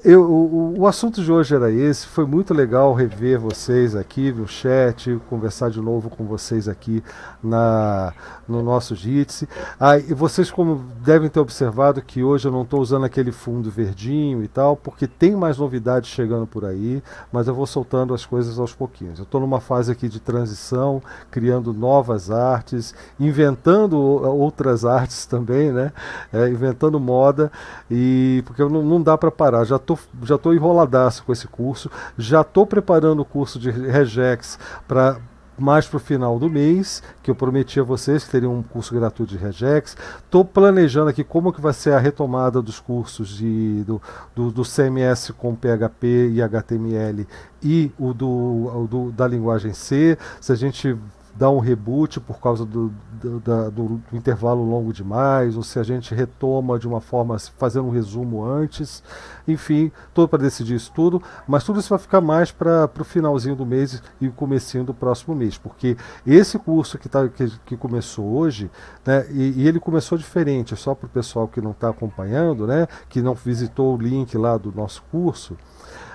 Eu, o, o, assunto de hoje era esse. Foi muito legal rever vocês aqui no chat, conversar de novo com vocês aqui na, no nosso Jitsi. Ah, e vocês, como devem ter observado, que hoje eu não estou usando aquele fundo verdinho e tal, porque tem mais novidades chegando por aí, mas eu vou soltando as coisas aos pouquinhos. Eu estou numa fase aqui de transição, criando novas artes, inventando outras artes (laughs) também, né? É, inventando moda, e porque não, não dá para parar. Já tô tô, já estou enroladaço com esse curso, já estou preparando o curso de Regex para mais para o final do mês, que eu prometi a vocês que teria um curso gratuito de Regex. Estou planejando aqui como que vai ser a retomada dos cursos de, do, do, do CMS com PHP e HTML e o do, o do, da linguagem C. Se a gente dar um reboot por causa do, do, do, do, intervalo longo demais, ou se a gente retoma de uma forma, fazendo um resumo antes. Enfim, estou para decidir isso tudo, mas tudo isso vai ficar mais para o finalzinho do mês e o comecinho do próximo mês, porque esse curso que, tá, que, que começou hoje, né, e, e, ele começou diferente, só para o pessoal que não está acompanhando, né, que não visitou o link lá do nosso curso,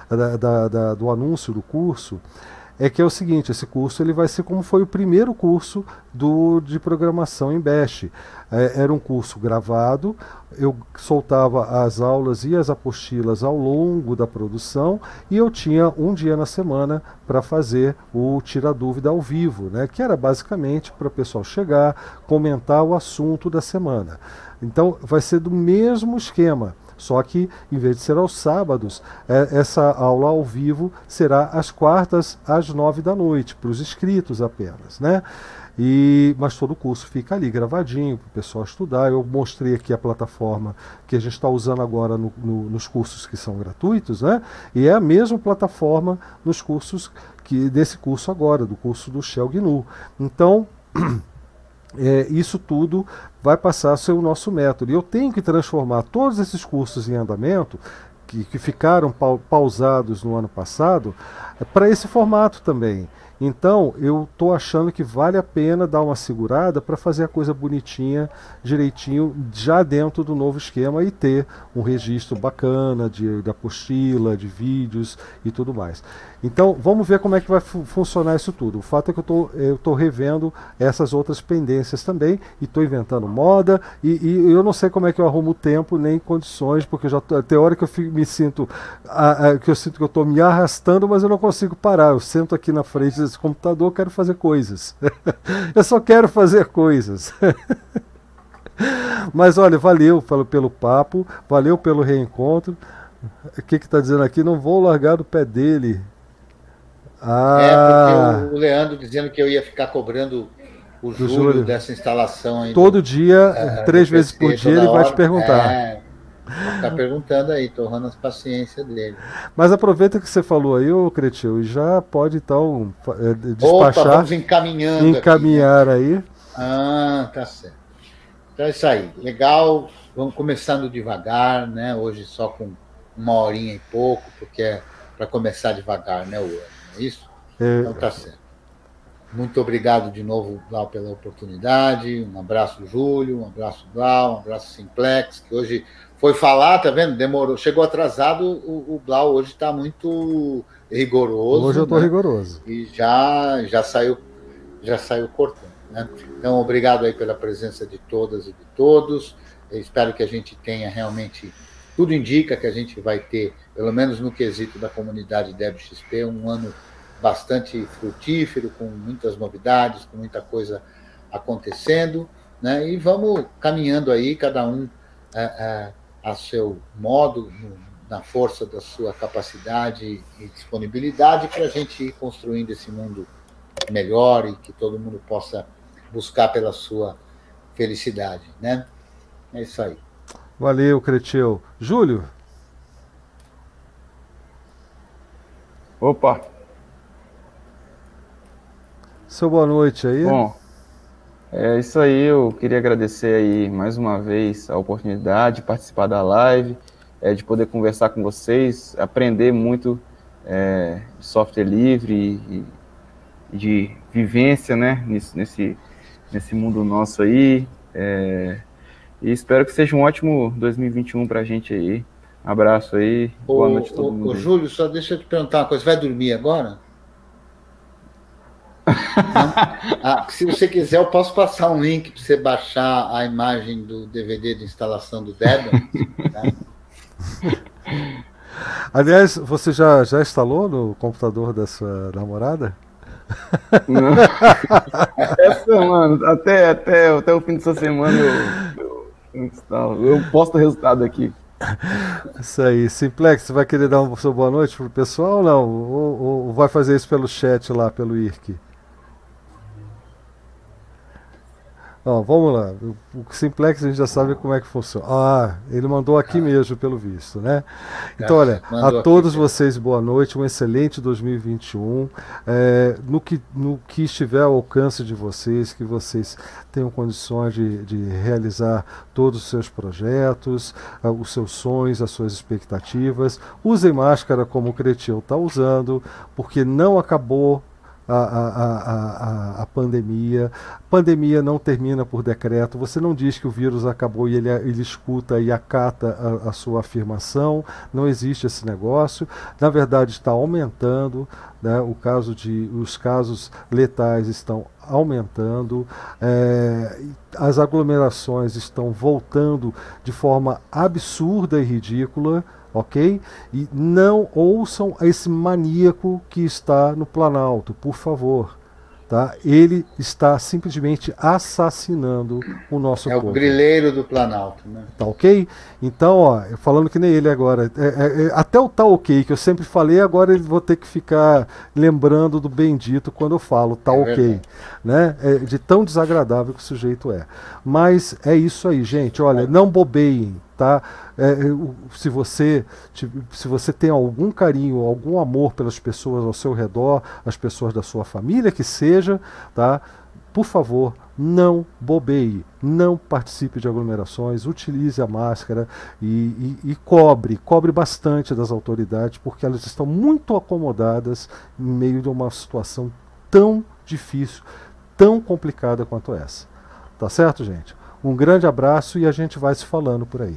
da, da, da, do anúncio do curso, é que é o seguinte, esse curso ele vai ser como foi o primeiro curso do, de programação em Bash. É, era um curso gravado, eu soltava as aulas e as apostilas ao longo da produção e eu tinha um dia na semana para fazer o Tira Dúvida ao vivo, né, que era basicamente para o pessoal chegar, comentar o assunto da semana. Então vai ser do mesmo esquema. Só que, em vez de ser aos sábados, é, essa aula ao vivo será às quartas, às nove da noite, para os inscritos apenas. Né? E, mas todo o curso fica ali gravadinho para o pessoal estudar. Eu mostrei aqui a plataforma que a gente está usando agora no, no, nos cursos que são gratuitos, né? E é a mesma plataforma nos cursos que desse curso agora, do curso do Shell GNU. Então (clears throat) é, isso tudo vai passar a ser o nosso método. E eu tenho que transformar todos esses cursos em andamento, que, que ficaram pausados no ano passado, é, para esse formato também. Então, eu estou achando que vale a pena dar uma segurada para fazer a coisa bonitinha, direitinho, já dentro do novo esquema e ter um registro bacana de, de apostila, de vídeos e tudo mais. Então, vamos ver como é que vai funcionar isso tudo. O fato é que eu estou revendo essas outras pendências também e estou inventando moda e, e, eu não sei como é que eu arrumo tempo nem condições, porque já tem hora que eu fico, me sinto, a, a, que eu sinto que eu estou me arrastando, mas eu não consigo parar. Eu sento aqui na frente desse computador, quero fazer coisas. (laughs) eu só quero fazer coisas. (laughs) Mas olha, valeu pelo, pelo papo, valeu pelo reencontro. O que está dizendo aqui? Não vou largar do pé dele. Ah. É, porque o Leandro dizendo que eu ia ficar cobrando o Júlio, Júlio. dessa instalação aí. Todo dia, é, três vezes por dia, ele vai te perguntar. É, Tá perguntando aí, torrando as paciências dele. Mas aproveita que você falou aí, ô Cretil, e já pode então é, despachar. Opa, vamos encaminhando. Encaminhar aqui, né? aí. Ah, tá certo. Então é isso aí. Legal. Vamos começando devagar, né? Hoje só com uma horinha e pouco, porque é para começar devagar, né, o ano, é isso? É... Então tá certo. Muito obrigado de novo, Blau, pela oportunidade. Um abraço, Júlio. Um abraço, Blau. Um abraço, Simplex, que hoje foi falar, tá vendo? Demorou. Chegou atrasado. O, o Blau hoje está muito rigoroso. Hoje eu estou né? rigoroso. E já, já saiu já saiu cortando. Né? Então, obrigado aí pela presença de todas e de todos. Eu espero que a gente tenha realmente. Tudo indica que a gente vai ter, pelo menos no quesito da comunidade DebXP, um ano bastante frutífero, com muitas novidades, com muita coisa acontecendo, né? E vamos caminhando aí, cada um é, é, a seu modo, no, na força da sua capacidade e disponibilidade, para a gente ir construindo esse mundo melhor e que todo mundo possa buscar pela sua felicidade, né? É isso aí. Valeu, Cretil. Júlio. Opa. Seu boa noite aí. Bom, é isso aí. Eu queria agradecer aí mais uma vez a oportunidade de participar da live, é, de poder conversar com vocês, aprender muito é, de software livre e, e de vivência, né, nesse, nesse, nesse mundo nosso aí. É, e espero que seja um ótimo 2021 para a gente aí. Abraço aí. Boa noite a todo mundo. Ô, Júlio, só deixa eu te perguntar uma coisa. Vai dormir agora? (laughs) ah, se você quiser, eu posso passar um link para você baixar a imagem do DVD de instalação do Debian. Tá? (laughs) Aliás, você já, já instalou no computador da sua namorada? Não. (laughs) Essa, mano, até, até, até o fim dessa semana eu, eu posto o resultado aqui. Isso aí. Simplex, você vai querer dar uma boa noite pro pessoal ou não? Ou, ou, vai fazer isso pelo chat lá, pelo IRC? Ó, vamos lá. O Simplex a gente já sabe como é que funciona. Ah, ele mandou aqui mesmo, pelo visto, né? Então, olha, a todos aqui, vocês boa noite, um excelente 2021. É, no, que, no que estiver ao alcance de vocês, que vocês tenham condições de, de realizar todos os seus projetos, ah, os seus sonhos, as suas expectativas. Usem máscara como o Cretil está usando, porque não acabou a, a, a, a, pandemia. Pandemia não termina por decreto. Você não diz que o vírus acabou e ele, ele escuta e acata a, a sua afirmação. Não existe esse negócio. Na verdade, está aumentando. Né? O caso de, os casos letais estão aumentando. É, as aglomerações estão voltando de forma absurda e ridícula ok? E não ouçam esse maníaco que está no Planalto, por favor. Tá? Ele está simplesmente assassinando o nosso é povo. É o grileiro do Planalto, né? Tá ok? Então, ó, falando que nem ele agora, é, é, é, até o tá ok que eu sempre falei, agora ele vou ter que ficar lembrando do bendito quando eu falo tá é ok, verdade. né? É de tão desagradável que o sujeito é. Mas é isso aí, gente. Olha, não bobeiem, tá? É, é se você se você tem algum carinho, algum amor pelas pessoas ao seu redor, as pessoas da sua família que seja, tá? Por favor, não bobeie, não participe de aglomerações, utilize a máscara e, e, e, cobre, cobre bastante das autoridades, porque elas estão muito acomodadas em meio de uma situação tão difícil, tão complicada quanto essa. Tá certo, gente? Um grande abraço e a gente vai se falando por aí.